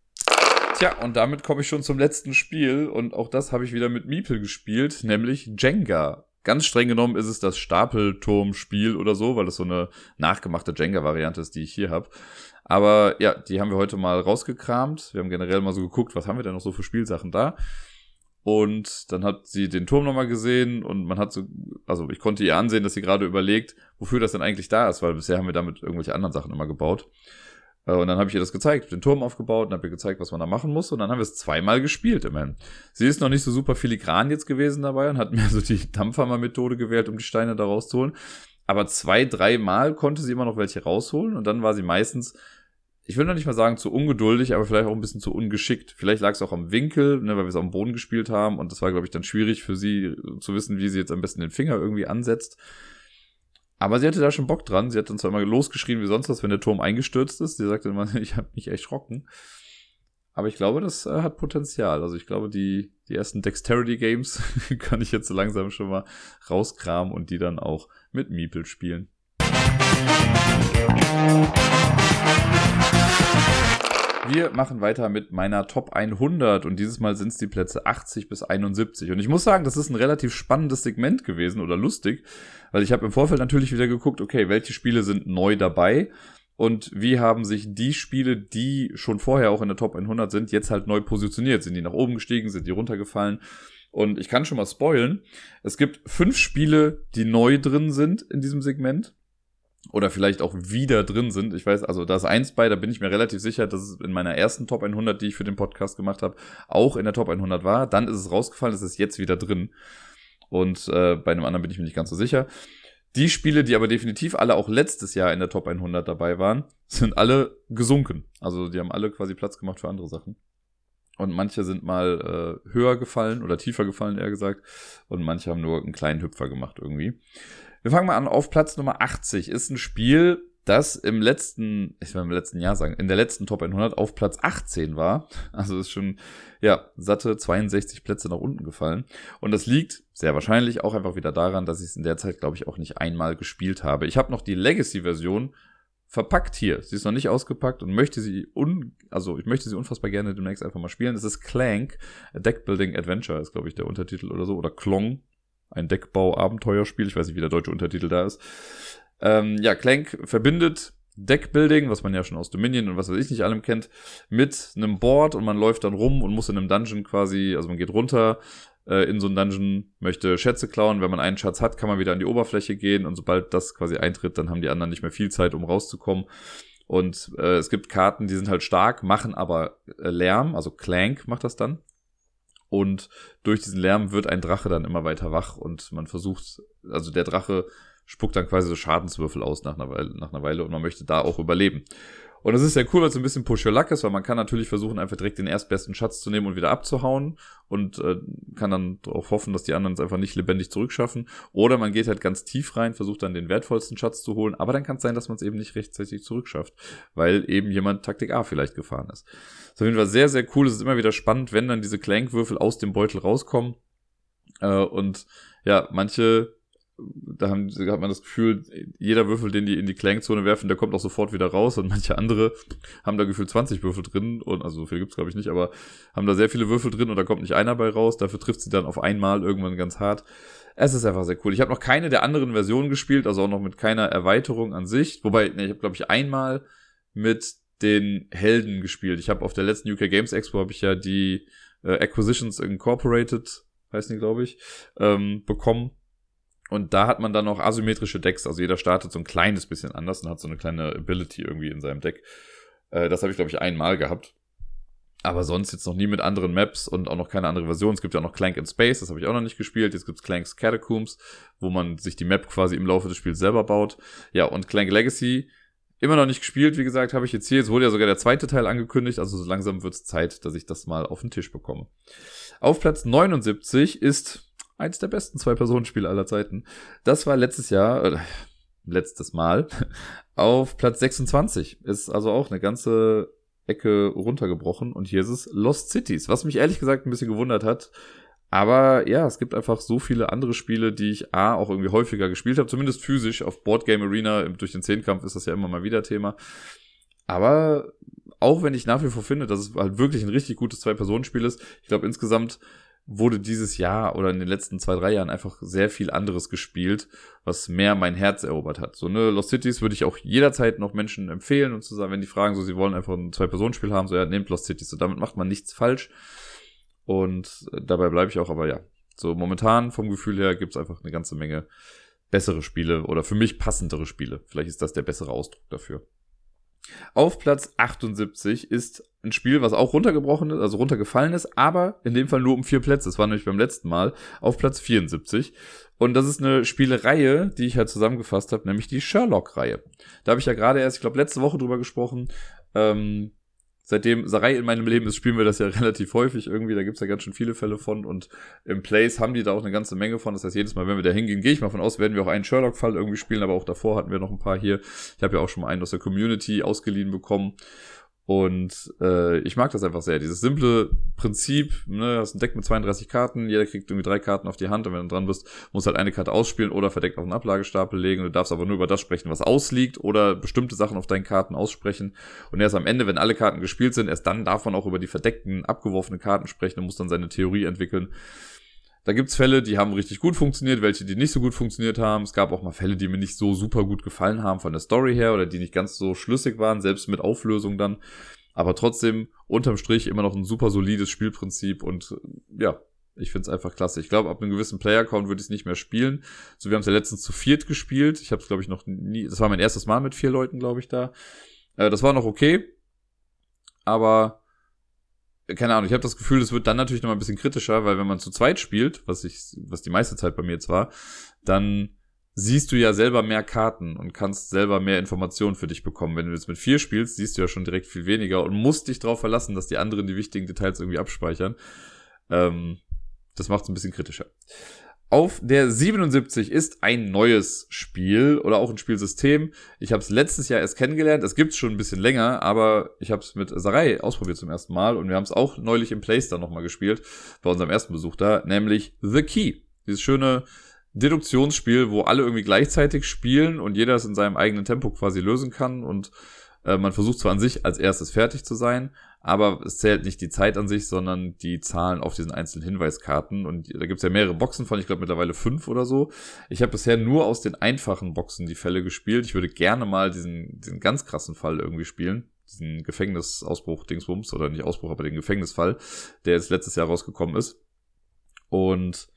Tja, und damit komme ich schon zum letzten Spiel und auch das habe ich wieder mit Miepel gespielt, nämlich Jenga. Ganz streng genommen ist es das Stapelturmspiel oder so, weil es so eine nachgemachte Jenga-Variante ist, die ich hier habe. Aber ja, die haben wir heute mal rausgekramt. Wir haben generell mal so geguckt, was haben wir denn noch so für Spielsachen da. Und dann hat sie den Turm nochmal gesehen und man hat so, also ich konnte ihr ansehen, dass sie gerade überlegt, wofür das denn eigentlich da ist, weil bisher haben wir damit irgendwelche anderen Sachen immer gebaut. Äh, und dann habe ich ihr das gezeigt, den Turm aufgebaut und habe ihr gezeigt, was man da machen muss. Und dann haben wir es zweimal gespielt, immerhin. Sie ist noch nicht so super filigran jetzt gewesen dabei und hat mir so die Dampfhammer-Methode gewählt, um die Steine da rauszuholen. Aber zwei, dreimal konnte sie immer noch welche rausholen und dann war sie meistens ich will noch nicht mal sagen zu ungeduldig, aber vielleicht auch ein bisschen zu ungeschickt. Vielleicht lag es auch am Winkel, ne, weil wir es am Boden gespielt haben und das war, glaube ich, dann schwierig für sie zu wissen, wie sie jetzt am besten den Finger irgendwie ansetzt. Aber sie hatte da schon Bock dran. Sie hat dann zwar immer losgeschrien wie sonst was, wenn der Turm eingestürzt ist. Sie sagte immer, ich habe mich erschrocken. Aber ich glaube, das äh, hat Potenzial. Also ich glaube, die, die ersten Dexterity Games kann ich jetzt so langsam schon mal rauskramen und die dann auch mit Meeple spielen. Wir machen weiter mit meiner Top 100 und dieses Mal sind es die Plätze 80 bis 71. Und ich muss sagen, das ist ein relativ spannendes Segment gewesen oder lustig, weil ich habe im Vorfeld natürlich wieder geguckt, okay, welche Spiele sind neu dabei und wie haben sich die Spiele, die schon vorher auch in der Top 100 sind, jetzt halt neu positioniert? Sind die nach oben gestiegen, sind die runtergefallen? Und ich kann schon mal spoilen, es gibt fünf Spiele, die neu drin sind in diesem Segment oder vielleicht auch wieder drin sind. Ich weiß, also da ist eins bei, da bin ich mir relativ sicher, dass es in meiner ersten Top 100, die ich für den Podcast gemacht habe, auch in der Top 100 war. Dann ist es rausgefallen, es ist jetzt wieder drin. Und äh, bei einem anderen bin ich mir nicht ganz so sicher. Die Spiele, die aber definitiv alle auch letztes Jahr in der Top 100 dabei waren, sind alle gesunken. Also die haben alle quasi Platz gemacht für andere Sachen. Und manche sind mal äh, höher gefallen oder tiefer gefallen, eher gesagt. Und manche haben nur einen kleinen Hüpfer gemacht irgendwie. Wir fangen mal an. Auf Platz Nummer 80 ist ein Spiel, das im letzten, ich will im letzten Jahr sagen, in der letzten Top 100 auf Platz 18 war. Also ist schon, ja, satte 62 Plätze nach unten gefallen. Und das liegt sehr wahrscheinlich auch einfach wieder daran, dass ich es in der Zeit, glaube ich, auch nicht einmal gespielt habe. Ich habe noch die Legacy-Version verpackt hier. Sie ist noch nicht ausgepackt und möchte sie un, also ich möchte sie unfassbar gerne demnächst einfach mal spielen. Das ist Clank, A Deck Building Adventure ist, glaube ich, der Untertitel oder so. Oder Klong, ein Deckbau-Abenteuerspiel. Ich weiß nicht, wie der deutsche Untertitel da ist. Ähm, ja, Clank verbindet Deckbuilding, was man ja schon aus Dominion und was weiß ich nicht allem kennt, mit einem Board und man läuft dann rum und muss in einem Dungeon quasi, also man geht runter äh, in so einen Dungeon, möchte Schätze klauen. Wenn man einen Schatz hat, kann man wieder an die Oberfläche gehen und sobald das quasi eintritt, dann haben die anderen nicht mehr viel Zeit, um rauszukommen. Und äh, es gibt Karten, die sind halt stark, machen aber äh, Lärm, also Clank macht das dann. Und durch diesen Lärm wird ein Drache dann immer weiter wach und man versucht, also der Drache spuckt dann quasi so Schadenswürfel aus nach einer Weile, nach einer Weile und man möchte da auch überleben. Und das ist sehr cool, weil es ein bisschen Push Your Luck ist, weil man kann natürlich versuchen, einfach direkt den erstbesten Schatz zu nehmen und wieder abzuhauen und äh, kann dann darauf hoffen, dass die anderen es einfach nicht lebendig zurückschaffen. Oder man geht halt ganz tief rein, versucht dann den wertvollsten Schatz zu holen, aber dann kann es sein, dass man es eben nicht rechtzeitig zurückschafft, weil eben jemand Taktik A vielleicht gefahren ist. Das ist auf jeden Fall sehr, sehr cool. Es ist immer wieder spannend, wenn dann diese Clankwürfel aus dem Beutel rauskommen. Äh, und ja, manche da haben, hat man das Gefühl, jeder Würfel, den die in die Clankzone werfen, der kommt auch sofort wieder raus und manche andere haben da gefühlt 20 Würfel drin und also so viel gibt's glaube ich nicht, aber haben da sehr viele Würfel drin und da kommt nicht einer bei raus, dafür trifft sie dann auf einmal irgendwann ganz hart. Es ist einfach sehr cool. Ich habe noch keine der anderen Versionen gespielt, also auch noch mit keiner Erweiterung an sich, wobei, ne, ich habe glaube ich einmal mit den Helden gespielt. Ich habe auf der letzten UK Games Expo habe ich ja die äh, Acquisitions Incorporated, heißen die glaube ich, ähm, bekommen und da hat man dann noch asymmetrische Decks. Also jeder startet so ein kleines bisschen anders und hat so eine kleine Ability irgendwie in seinem Deck. Äh, das habe ich, glaube ich, einmal gehabt. Aber sonst jetzt noch nie mit anderen Maps und auch noch keine andere Version. Es gibt ja auch noch Clank in Space, das habe ich auch noch nicht gespielt. Jetzt gibt's Clanks Catacombs, wo man sich die Map quasi im Laufe des Spiels selber baut. Ja, und Clank Legacy Immer noch nicht gespielt, wie gesagt, habe ich jetzt hier. Es wurde ja sogar der zweite Teil angekündigt, also so langsam wird es Zeit, dass ich das mal auf den Tisch bekomme. Auf Platz 79 ist eins der besten Zwei-Personen-Spiele aller Zeiten. Das war letztes Jahr, äh, letztes Mal, auf Platz 26. Ist also auch eine ganze Ecke runtergebrochen und hier ist es Lost Cities, was mich ehrlich gesagt ein bisschen gewundert hat. Aber ja, es gibt einfach so viele andere Spiele, die ich A auch irgendwie häufiger gespielt habe, zumindest physisch auf Board Game Arena. Durch den Zehnkampf ist das ja immer mal wieder Thema. Aber auch wenn ich nach wie vor finde, dass es halt wirklich ein richtig gutes Zwei-Personen-Spiel ist, ich glaube insgesamt wurde dieses Jahr oder in den letzten zwei, drei Jahren einfach sehr viel anderes gespielt, was mehr mein Herz erobert hat. So, ne, Lost Cities würde ich auch jederzeit noch Menschen empfehlen und zu sagen, wenn die fragen, so, sie wollen einfach ein Zwei-Personen-Spiel haben, so, ja, nehmt Lost Cities. So, damit macht man nichts falsch. Und dabei bleibe ich auch, aber ja. So, momentan vom Gefühl her gibt's einfach eine ganze Menge bessere Spiele oder für mich passendere Spiele. Vielleicht ist das der bessere Ausdruck dafür. Auf Platz 78 ist ein Spiel, was auch runtergebrochen ist, also runtergefallen ist, aber in dem Fall nur um vier Plätze. Das war nämlich beim letzten Mal auf Platz 74. Und das ist eine Spielereihe, die ich halt zusammengefasst habe, nämlich die Sherlock-Reihe. Da habe ich ja gerade erst, ich glaube, letzte Woche drüber gesprochen. Ähm, seitdem Sarai in meinem Leben ist, spielen wir das ja relativ häufig irgendwie. Da gibt's ja ganz schön viele Fälle von. Und im Place haben die da auch eine ganze Menge von. Das heißt, jedes Mal, wenn wir da hingehen, gehe ich mal von aus, werden wir auch einen Sherlock-Fall irgendwie spielen. Aber auch davor hatten wir noch ein paar hier. Ich habe ja auch schon mal einen aus der Community ausgeliehen bekommen. Und äh, ich mag das einfach sehr. Dieses simple Prinzip, ne, hast ein Deck mit 32 Karten, jeder kriegt irgendwie drei Karten auf die Hand und wenn du dran bist, musst halt eine Karte ausspielen oder verdeckt auf einen Ablagestapel legen. Du darfst aber nur über das sprechen, was ausliegt oder bestimmte Sachen auf deinen Karten aussprechen. Und erst am Ende, wenn alle Karten gespielt sind, erst dann darf man auch über die verdeckten, abgeworfenen Karten sprechen und muss dann seine Theorie entwickeln. Da gibt's Fälle, die haben richtig gut funktioniert, welche, die nicht so gut funktioniert haben. Es gab auch mal Fälle, die mir nicht so super gut gefallen haben von der Story her oder die nicht ganz so schlüssig waren, selbst mit Auflösung dann. Aber trotzdem, unterm Strich immer noch ein super solides Spielprinzip und ja, ich find's einfach klasse. Ich glaube, ab einem gewissen Player-Count würde ich es nicht mehr spielen. So, wir haben es ja letztens zu viert gespielt. Ich habe es, glaube ich, noch nie. Das war mein erstes Mal mit vier Leuten, glaube ich, da. Äh, das war noch okay. Aber keine Ahnung, ich habe das Gefühl, es wird dann natürlich noch mal ein bisschen kritischer, weil wenn man zu zweit spielt, was ich, was die meiste Zeit bei mir jetzt war, dann siehst du ja selber mehr Karten und kannst selber mehr Informationen für dich bekommen. Wenn du jetzt mit vier spielst, siehst du ja schon direkt viel weniger und musst dich darauf verlassen, dass die anderen die wichtigen Details irgendwie abspeichern. Ähm, das macht es ein bisschen kritischer. Auf der 77 ist ein neues Spiel oder auch ein Spielsystem. Ich habe es letztes Jahr erst kennengelernt. Es gibt's schon ein bisschen länger, aber ich habe es mit Sarai ausprobiert zum ersten Mal und wir haben es auch neulich im Playstore nochmal gespielt, bei unserem ersten Besuch da, nämlich The Key. Dieses schöne Deduktionsspiel, wo alle irgendwie gleichzeitig spielen und jeder es in seinem eigenen Tempo quasi lösen kann und äh, man versucht zwar an sich als erstes fertig zu sein, aber es zählt nicht die Zeit an sich, sondern die Zahlen auf diesen einzelnen Hinweiskarten. Und da gibt's ja mehrere Boxen von, ich glaube mittlerweile fünf oder so. Ich habe bisher nur aus den einfachen Boxen die Fälle gespielt. Ich würde gerne mal diesen, diesen ganz krassen Fall irgendwie spielen. Diesen Gefängnisausbruch Dingsbums, oder nicht Ausbruch, aber den Gefängnisfall, der jetzt letztes Jahr rausgekommen ist. Und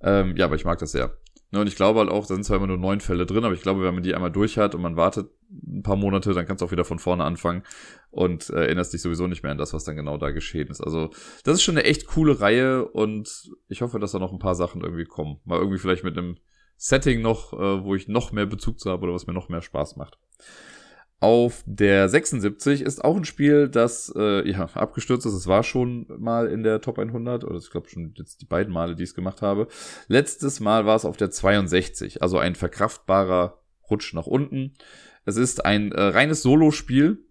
ähm, ja, aber ich mag das sehr. Ne, und ich glaube halt auch, da sind zwar immer nur neun Fälle drin, aber ich glaube, wenn man die einmal durch hat und man wartet ein paar Monate, dann kannst du auch wieder von vorne anfangen und äh, erinnerst dich sowieso nicht mehr an das, was dann genau da geschehen ist. Also, das ist schon eine echt coole Reihe und ich hoffe, dass da noch ein paar Sachen irgendwie kommen. Mal irgendwie vielleicht mit einem Setting noch, äh, wo ich noch mehr Bezug zu habe oder was mir noch mehr Spaß macht. Auf der 76 ist auch ein Spiel, das äh, ja abgestürzt ist. Es war schon mal in der Top 100 oder ich glaube schon jetzt die beiden Male, die ich es gemacht habe. Letztes Mal war es auf der 62, also ein verkraftbarer Rutsch nach unten. Es ist ein äh, reines Solospiel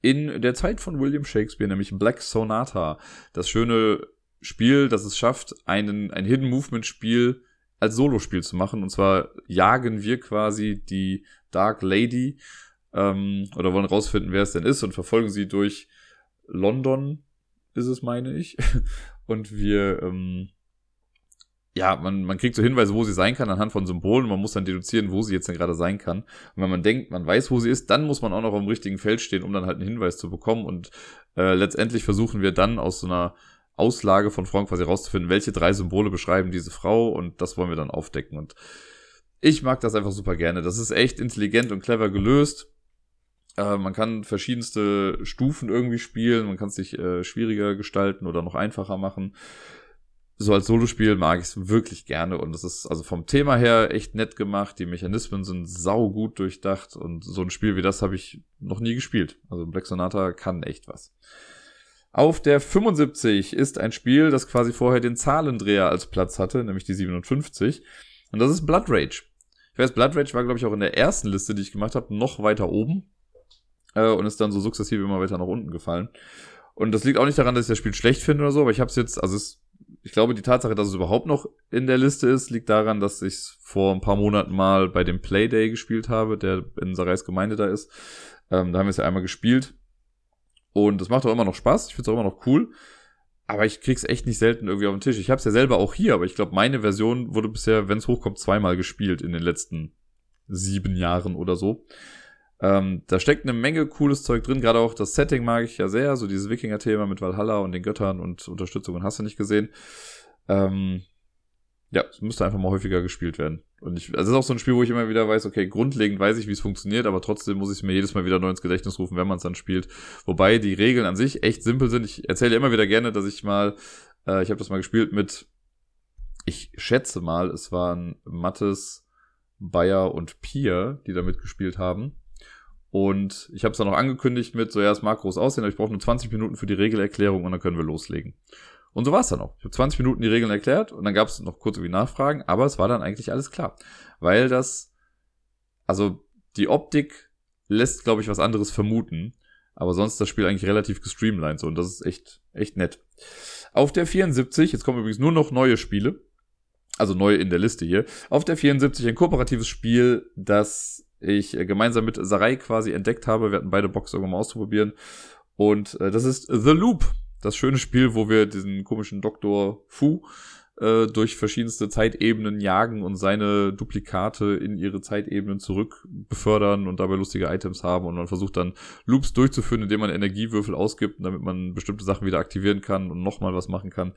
in der Zeit von William Shakespeare, nämlich Black Sonata. Das schöne Spiel, das es schafft, einen, ein Hidden Movement Spiel als Solospiel zu machen. Und zwar jagen wir quasi die Dark Lady ähm, oder wollen rausfinden, wer es denn ist und verfolgen sie durch London, ist es, meine ich. Und wir, ähm, ja, man, man kriegt so Hinweise, wo sie sein kann, anhand von Symbolen. Man muss dann deduzieren, wo sie jetzt denn gerade sein kann. Und wenn man denkt, man weiß, wo sie ist, dann muss man auch noch am richtigen Feld stehen, um dann halt einen Hinweis zu bekommen. Und äh, letztendlich versuchen wir dann aus so einer Auslage von Frauen quasi rauszufinden, welche drei Symbole beschreiben diese Frau und das wollen wir dann aufdecken. Und ich mag das einfach super gerne. Das ist echt intelligent und clever gelöst. Äh, man kann verschiedenste Stufen irgendwie spielen, man kann es sich äh, schwieriger gestalten oder noch einfacher machen. so als Solospiel mag ich es wirklich gerne und es ist also vom Thema her echt nett gemacht. Die Mechanismen sind sau gut durchdacht und so ein Spiel wie das habe ich noch nie gespielt. Also Black Sonata kann echt was. Auf der 75 ist ein Spiel, das quasi vorher den Zahlendreher als Platz hatte, nämlich die 57. Und das ist Blood Rage. Ich weiß, Blood Rage war, glaube ich, auch in der ersten Liste, die ich gemacht habe, noch weiter oben. Äh, und ist dann so sukzessive immer weiter nach unten gefallen. Und das liegt auch nicht daran, dass ich das Spiel schlecht finde oder so, aber ich habe es jetzt, also es ich glaube, die Tatsache, dass es überhaupt noch in der Liste ist, liegt daran, dass ich es vor ein paar Monaten mal bei dem Playday gespielt habe, der in Sarais Gemeinde da ist. Ähm, da haben wir es ja einmal gespielt. Und es macht auch immer noch Spaß. Ich finde es auch immer noch cool. Aber ich krieg's echt nicht selten irgendwie auf den Tisch. Ich habe es ja selber auch hier, aber ich glaube, meine Version wurde bisher, wenn es hochkommt, zweimal gespielt in den letzten sieben Jahren oder so. Ähm, da steckt eine Menge cooles Zeug drin, gerade auch das Setting mag ich ja sehr, so dieses Wikinger-Thema mit Valhalla und den Göttern und Unterstützung und hast du nicht gesehen. Ähm, ja, es müsste einfach mal häufiger gespielt werden. Und ich, also es ist auch so ein Spiel, wo ich immer wieder weiß, okay, grundlegend weiß ich, wie es funktioniert, aber trotzdem muss ich es mir jedes Mal wieder neu ins Gedächtnis rufen, wenn man es dann spielt. Wobei die Regeln an sich echt simpel sind. Ich erzähle immer wieder gerne, dass ich mal, äh, ich habe das mal gespielt mit, ich schätze mal, es waren Mattes, Bayer und Pier, die da mitgespielt haben. Und ich habe es dann noch angekündigt mit, so ja, es mag groß aussehen, aber ich brauche nur 20 Minuten für die Regelerklärung und dann können wir loslegen. Und so war es dann auch. Ich habe 20 Minuten die Regeln erklärt und dann gab es noch kurz irgendwie Nachfragen, aber es war dann eigentlich alles klar. Weil das, also die Optik lässt, glaube ich, was anderes vermuten. Aber sonst das Spiel eigentlich relativ gestreamlined so und das ist echt, echt nett. Auf der 74, jetzt kommen übrigens nur noch neue Spiele. Also neue in der Liste hier. Auf der 74 ein kooperatives Spiel, das ich äh, gemeinsam mit Sarai quasi entdeckt habe. Wir hatten beide Box irgendwann mal auszuprobieren. Und äh, das ist The Loop. Das schöne Spiel, wo wir diesen komischen Dr. Fu äh, durch verschiedenste Zeitebenen jagen und seine Duplikate in ihre Zeitebenen zurück befördern und dabei lustige Items haben und man versucht dann Loops durchzuführen, indem man Energiewürfel ausgibt, damit man bestimmte Sachen wieder aktivieren kann und nochmal was machen kann.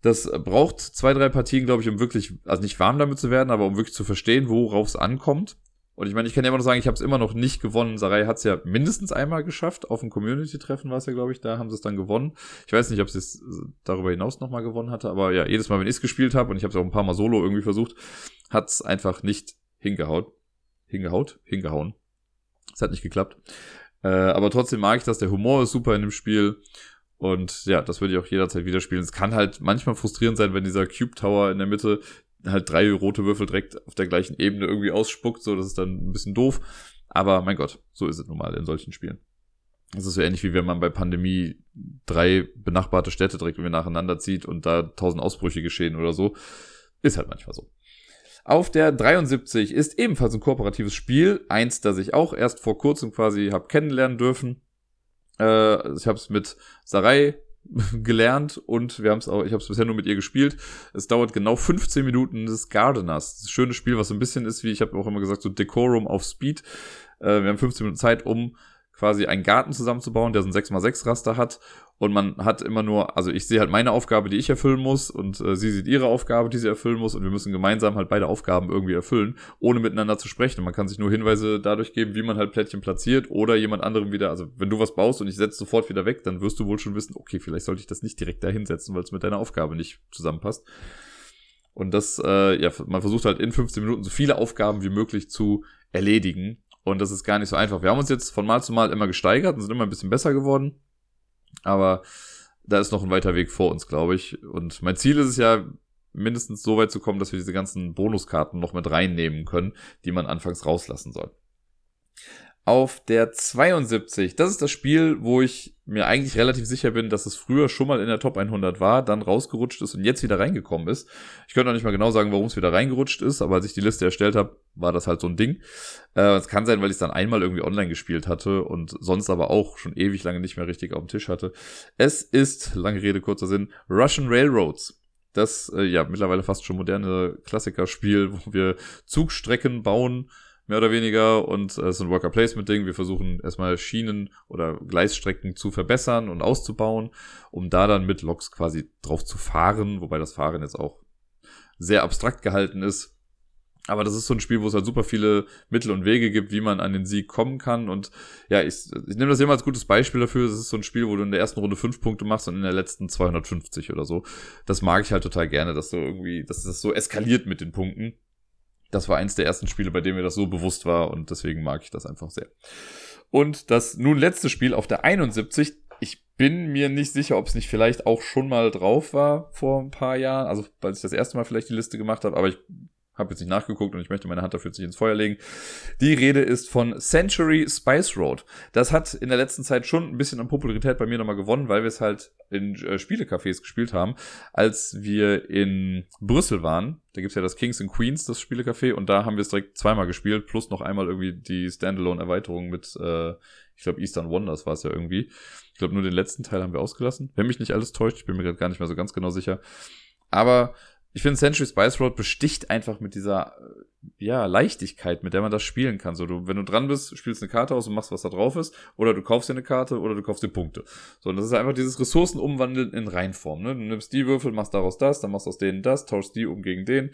Das braucht zwei, drei Partien, glaube ich, um wirklich, also nicht warm damit zu werden, aber um wirklich zu verstehen, worauf es ankommt. Und ich meine, ich kann ja immer noch sagen, ich habe es immer noch nicht gewonnen. Sarai hat es ja mindestens einmal geschafft. Auf dem Community-Treffen war es ja, glaube ich, da haben sie es dann gewonnen. Ich weiß nicht, ob sie es darüber hinaus nochmal gewonnen hatte, aber ja, jedes Mal, wenn ich es gespielt habe, und ich habe es auch ein paar Mal solo irgendwie versucht, hat es einfach nicht hingehaut. Hingehaut? Hingehauen. Es hat nicht geklappt. Äh, aber trotzdem mag ich das. Der Humor ist super in dem Spiel. Und ja, das würde ich auch jederzeit wieder spielen. Es kann halt manchmal frustrierend sein, wenn dieser Cube Tower in der Mitte halt drei rote Würfel direkt auf der gleichen Ebene irgendwie ausspuckt, so das ist dann ein bisschen doof. Aber mein Gott, so ist es nun mal in solchen Spielen. Das ist so ähnlich wie wenn man bei Pandemie drei benachbarte Städte direkt irgendwie nacheinander zieht und da tausend Ausbrüche geschehen oder so. Ist halt manchmal so. Auf der 73 ist ebenfalls ein kooperatives Spiel. Eins, das ich auch erst vor kurzem quasi habe kennenlernen dürfen. Äh, ich habe es mit Sarai gelernt und wir haben es auch, ich habe es bisher nur mit ihr gespielt. Es dauert genau 15 Minuten des Gardeners. Das schönes Spiel, was so ein bisschen ist, wie ich habe auch immer gesagt, so Decorum auf Speed. Äh, wir haben 15 Minuten Zeit, um quasi einen Garten zusammenzubauen, der so ein 6x6 Raster hat. Und man hat immer nur, also ich sehe halt meine Aufgabe, die ich erfüllen muss, und äh, sie sieht ihre Aufgabe, die sie erfüllen muss, und wir müssen gemeinsam halt beide Aufgaben irgendwie erfüllen, ohne miteinander zu sprechen. Und man kann sich nur Hinweise dadurch geben, wie man halt Plättchen platziert oder jemand anderem wieder, also wenn du was baust und ich setze sofort wieder weg, dann wirst du wohl schon wissen, okay, vielleicht sollte ich das nicht direkt da hinsetzen, weil es mit deiner Aufgabe nicht zusammenpasst. Und das, äh, ja, man versucht halt in 15 Minuten so viele Aufgaben wie möglich zu erledigen. Und das ist gar nicht so einfach. Wir haben uns jetzt von Mal zu Mal immer gesteigert und sind immer ein bisschen besser geworden. Aber da ist noch ein weiter Weg vor uns, glaube ich. Und mein Ziel ist es ja, mindestens so weit zu kommen, dass wir diese ganzen Bonuskarten noch mit reinnehmen können, die man anfangs rauslassen soll auf der 72. Das ist das Spiel, wo ich mir eigentlich relativ sicher bin, dass es früher schon mal in der Top 100 war, dann rausgerutscht ist und jetzt wieder reingekommen ist. Ich könnte auch nicht mal genau sagen, warum es wieder reingerutscht ist, aber als ich die Liste erstellt habe, war das halt so ein Ding. Äh, es kann sein, weil ich es dann einmal irgendwie online gespielt hatte und sonst aber auch schon ewig lange nicht mehr richtig auf dem Tisch hatte. Es ist, lange Rede, kurzer Sinn, Russian Railroads das äh, ja mittlerweile fast schon moderne Klassikerspiel, wo wir Zugstrecken bauen mehr oder weniger. Und es äh, ist ein Worker Placement Ding. Wir versuchen erstmal Schienen oder Gleisstrecken zu verbessern und auszubauen, um da dann mit Loks quasi drauf zu fahren, wobei das Fahren jetzt auch sehr abstrakt gehalten ist. Aber das ist so ein Spiel, wo es halt super viele Mittel und Wege gibt, wie man an den Sieg kommen kann. Und ja, ich, ich nehme das immer als gutes Beispiel dafür. Es ist so ein Spiel, wo du in der ersten Runde fünf Punkte machst und in der letzten 250 oder so. Das mag ich halt total gerne, dass du irgendwie, dass das so eskaliert mit den Punkten. Das war eins der ersten Spiele, bei dem mir das so bewusst war und deswegen mag ich das einfach sehr. Und das nun letzte Spiel auf der 71, ich bin mir nicht sicher, ob es nicht vielleicht auch schon mal drauf war vor ein paar Jahren, also weil ich das erste Mal vielleicht die Liste gemacht habe, aber ich habe jetzt nicht nachgeguckt und ich möchte meine Hand dafür jetzt nicht ins Feuer legen. Die Rede ist von Century Spice Road. Das hat in der letzten Zeit schon ein bisschen an Popularität bei mir nochmal gewonnen, weil wir es halt in äh, Spielecafés gespielt haben. Als wir in Brüssel waren, da gibt's ja das Kings and Queens, das Spielecafé, und da haben wir es direkt zweimal gespielt, plus noch einmal irgendwie die Standalone-Erweiterung mit, äh, ich glaube, Eastern Wonders war es ja irgendwie. Ich glaube, nur den letzten Teil haben wir ausgelassen. Wenn mich nicht alles täuscht, ich bin mir gerade gar nicht mehr so ganz genau sicher. Aber ich finde, Century Spice Road besticht einfach mit dieser äh, ja, Leichtigkeit, mit der man das spielen kann. So, du, wenn du dran bist, spielst eine Karte aus und machst, was da drauf ist, oder du kaufst dir eine Karte oder du kaufst dir Punkte. So, und das ist einfach dieses Ressourcen umwandeln in Reinform. Ne? Du nimmst die Würfel, machst daraus das, dann machst du aus denen das, tauschst die um gegen den,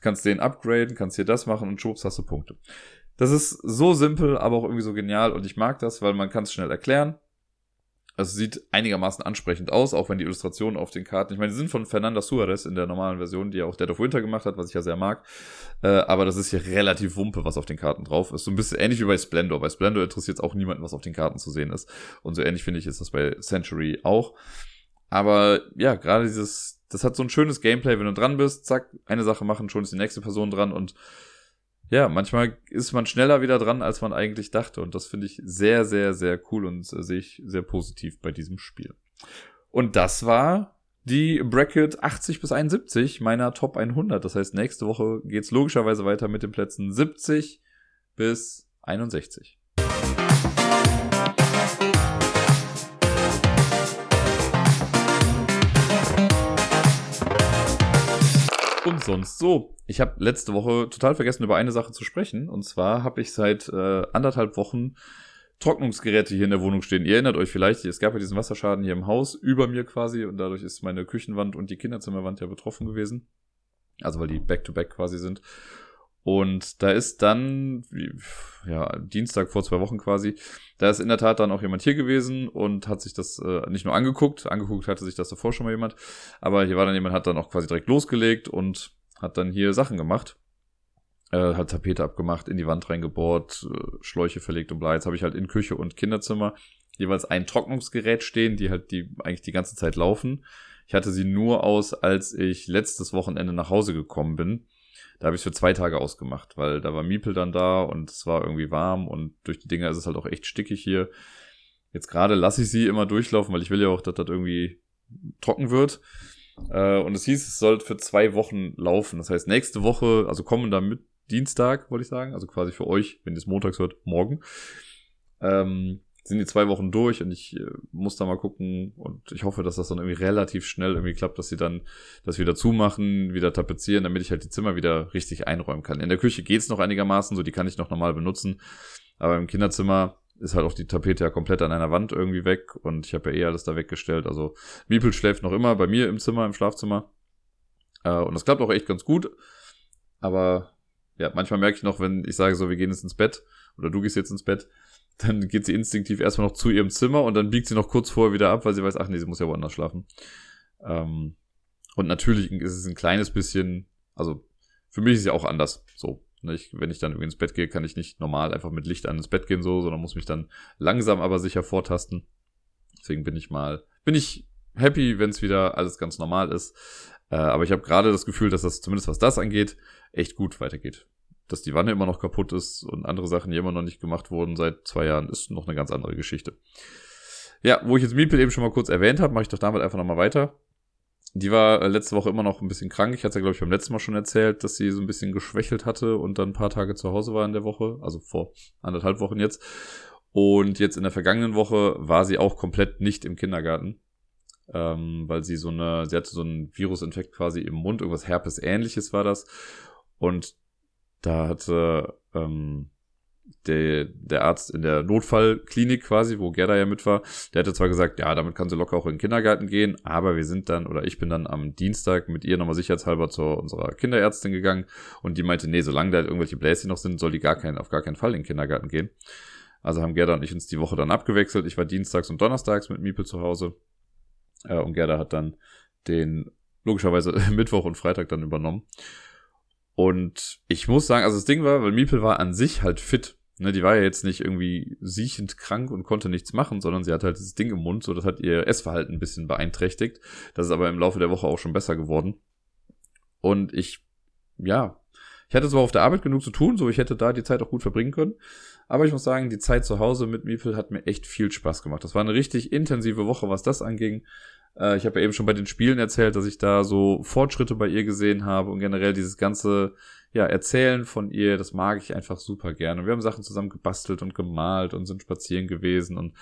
kannst den upgraden, kannst hier das machen und schwupps hast du Punkte. Das ist so simpel, aber auch irgendwie so genial und ich mag das, weil man kann es schnell erklären. Also sieht einigermaßen ansprechend aus, auch wenn die Illustrationen auf den Karten, ich meine, die sind von Fernanda Suarez in der normalen Version, die ja auch Dead of Winter gemacht hat, was ich ja sehr mag. Äh, aber das ist hier relativ wumpe, was auf den Karten drauf ist. So ein bisschen ähnlich wie bei Splendor. Bei Splendor interessiert es auch niemanden, was auf den Karten zu sehen ist. Und so ähnlich finde ich ist das bei Century auch. Aber ja, gerade dieses, das hat so ein schönes Gameplay, wenn du dran bist, zack, eine Sache machen, schon ist die nächste Person dran und ja, manchmal ist man schneller wieder dran, als man eigentlich dachte. Und das finde ich sehr, sehr, sehr cool und äh, sehe ich sehr positiv bei diesem Spiel. Und das war die Bracket 80 bis 71 meiner Top 100. Das heißt, nächste Woche geht's logischerweise weiter mit den Plätzen 70 bis 61. Und sonst so. Ich habe letzte Woche total vergessen, über eine Sache zu sprechen. Und zwar habe ich seit äh, anderthalb Wochen Trocknungsgeräte hier in der Wohnung stehen. Ihr erinnert euch vielleicht, es gab ja diesen Wasserschaden hier im Haus über mir quasi und dadurch ist meine Küchenwand und die Kinderzimmerwand ja betroffen gewesen. Also weil die back-to-back -back quasi sind. Und da ist dann, ja, Dienstag vor zwei Wochen quasi, da ist in der Tat dann auch jemand hier gewesen und hat sich das äh, nicht nur angeguckt, angeguckt hatte sich das davor schon mal jemand, aber hier war dann jemand, hat dann auch quasi direkt losgelegt und hat dann hier Sachen gemacht. Äh, hat Tapete abgemacht, in die Wand reingebohrt, äh, Schläuche verlegt und bla. Jetzt habe ich halt in Küche und Kinderzimmer jeweils ein Trocknungsgerät stehen, die halt die eigentlich die ganze Zeit laufen. Ich hatte sie nur aus, als ich letztes Wochenende nach Hause gekommen bin da habe ich es für zwei Tage ausgemacht, weil da war Miepel dann da und es war irgendwie warm und durch die Dinger ist es halt auch echt stickig hier. Jetzt gerade lasse ich sie immer durchlaufen, weil ich will ja auch, dass das irgendwie trocken wird. Äh, und es hieß, es soll für zwei Wochen laufen. Das heißt, nächste Woche, also kommen da mit Dienstag, wollte ich sagen, also quasi für euch, wenn ihr es montags hört, morgen. Ähm, sind die zwei Wochen durch und ich äh, muss da mal gucken und ich hoffe, dass das dann irgendwie relativ schnell irgendwie klappt, dass sie dann das wieder zumachen, wieder tapezieren, damit ich halt die Zimmer wieder richtig einräumen kann. In der Küche geht's noch einigermaßen, so die kann ich noch normal benutzen, aber im Kinderzimmer ist halt auch die Tapete ja komplett an einer Wand irgendwie weg und ich habe ja eh alles da weggestellt. Also Miepel schläft noch immer bei mir im Zimmer, im Schlafzimmer äh, und das klappt auch echt ganz gut, aber ja, manchmal merke ich noch, wenn ich sage so, wir gehen jetzt ins Bett oder du gehst jetzt ins Bett, dann geht sie instinktiv erstmal noch zu ihrem Zimmer und dann biegt sie noch kurz vorher wieder ab, weil sie weiß, ach nee, sie muss ja woanders schlafen. Ähm, und natürlich ist es ein kleines bisschen, also für mich ist es ja auch anders. So, ne, ich, wenn ich dann irgendwie ins Bett gehe, kann ich nicht normal einfach mit Licht an ins Bett gehen, so, sondern muss mich dann langsam aber sicher vortasten. Deswegen bin ich mal, bin ich happy, wenn es wieder alles ganz normal ist. Äh, aber ich habe gerade das Gefühl, dass das zumindest was das angeht, echt gut weitergeht dass die Wanne immer noch kaputt ist und andere Sachen, die immer noch nicht gemacht wurden seit zwei Jahren, ist noch eine ganz andere Geschichte. Ja, wo ich jetzt Miepel eben schon mal kurz erwähnt habe, mache ich doch damit einfach nochmal weiter. Die war äh, letzte Woche immer noch ein bisschen krank. Ich hatte ja, glaube ich, beim letzten Mal schon erzählt, dass sie so ein bisschen geschwächelt hatte und dann ein paar Tage zu Hause war in der Woche, also vor anderthalb Wochen jetzt. Und jetzt in der vergangenen Woche war sie auch komplett nicht im Kindergarten, ähm, weil sie so eine, sie hatte so einen Virusinfekt quasi im Mund, irgendwas Herpes-ähnliches war das. Und da hatte ähm, der, der Arzt in der Notfallklinik quasi, wo Gerda ja mit war, der hätte zwar gesagt, ja, damit kann sie locker auch in den Kindergarten gehen, aber wir sind dann, oder ich bin dann am Dienstag mit ihr nochmal sicherheitshalber zu unserer Kinderärztin gegangen und die meinte, nee, solange da irgendwelche Bläschen noch sind, soll die gar keinen, auf gar keinen Fall in den Kindergarten gehen. Also haben Gerda und ich uns die Woche dann abgewechselt. Ich war dienstags und donnerstags mit Miepel zu Hause. Äh, und Gerda hat dann den logischerweise Mittwoch und Freitag dann übernommen. Und ich muss sagen, also das Ding war, weil Miepel war an sich halt fit. Ne, die war ja jetzt nicht irgendwie siechend krank und konnte nichts machen, sondern sie hat halt dieses Ding im Mund, so das hat ihr Essverhalten ein bisschen beeinträchtigt. Das ist aber im Laufe der Woche auch schon besser geworden. Und ich, ja, ich hatte zwar auf der Arbeit genug zu tun, so ich hätte da die Zeit auch gut verbringen können. Aber ich muss sagen, die Zeit zu Hause mit Miepel hat mir echt viel Spaß gemacht. Das war eine richtig intensive Woche, was das anging. Äh, ich habe ja eben schon bei den Spielen erzählt, dass ich da so Fortschritte bei ihr gesehen habe und generell dieses ganze ja, Erzählen von ihr, das mag ich einfach super gerne. Wir haben Sachen zusammen gebastelt und gemalt und sind spazieren gewesen und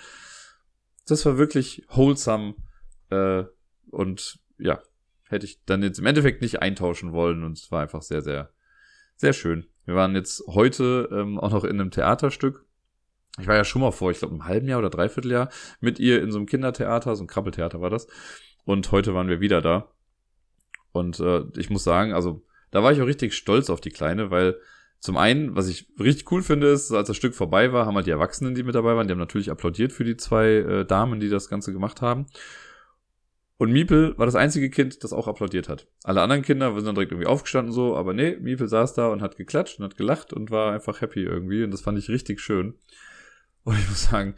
das war wirklich wholesome äh, und ja, hätte ich dann jetzt im Endeffekt nicht eintauschen wollen und es war einfach sehr, sehr, sehr schön. Wir waren jetzt heute ähm, auch noch in einem Theaterstück ich war ja schon mal vor, ich glaube, einem halben Jahr oder dreiviertel Jahr mit ihr in so einem Kindertheater, so ein Krabbeltheater war das. Und heute waren wir wieder da. Und äh, ich muss sagen, also da war ich auch richtig stolz auf die Kleine, weil zum einen, was ich richtig cool finde, ist, als das Stück vorbei war, haben halt die Erwachsenen, die mit dabei waren, die haben natürlich applaudiert für die zwei äh, Damen, die das Ganze gemacht haben. Und Miepel war das einzige Kind, das auch applaudiert hat. Alle anderen Kinder sind dann direkt irgendwie aufgestanden so, aber nee, Miepel saß da und hat geklatscht und hat gelacht und war einfach happy irgendwie und das fand ich richtig schön. Und ich muss sagen,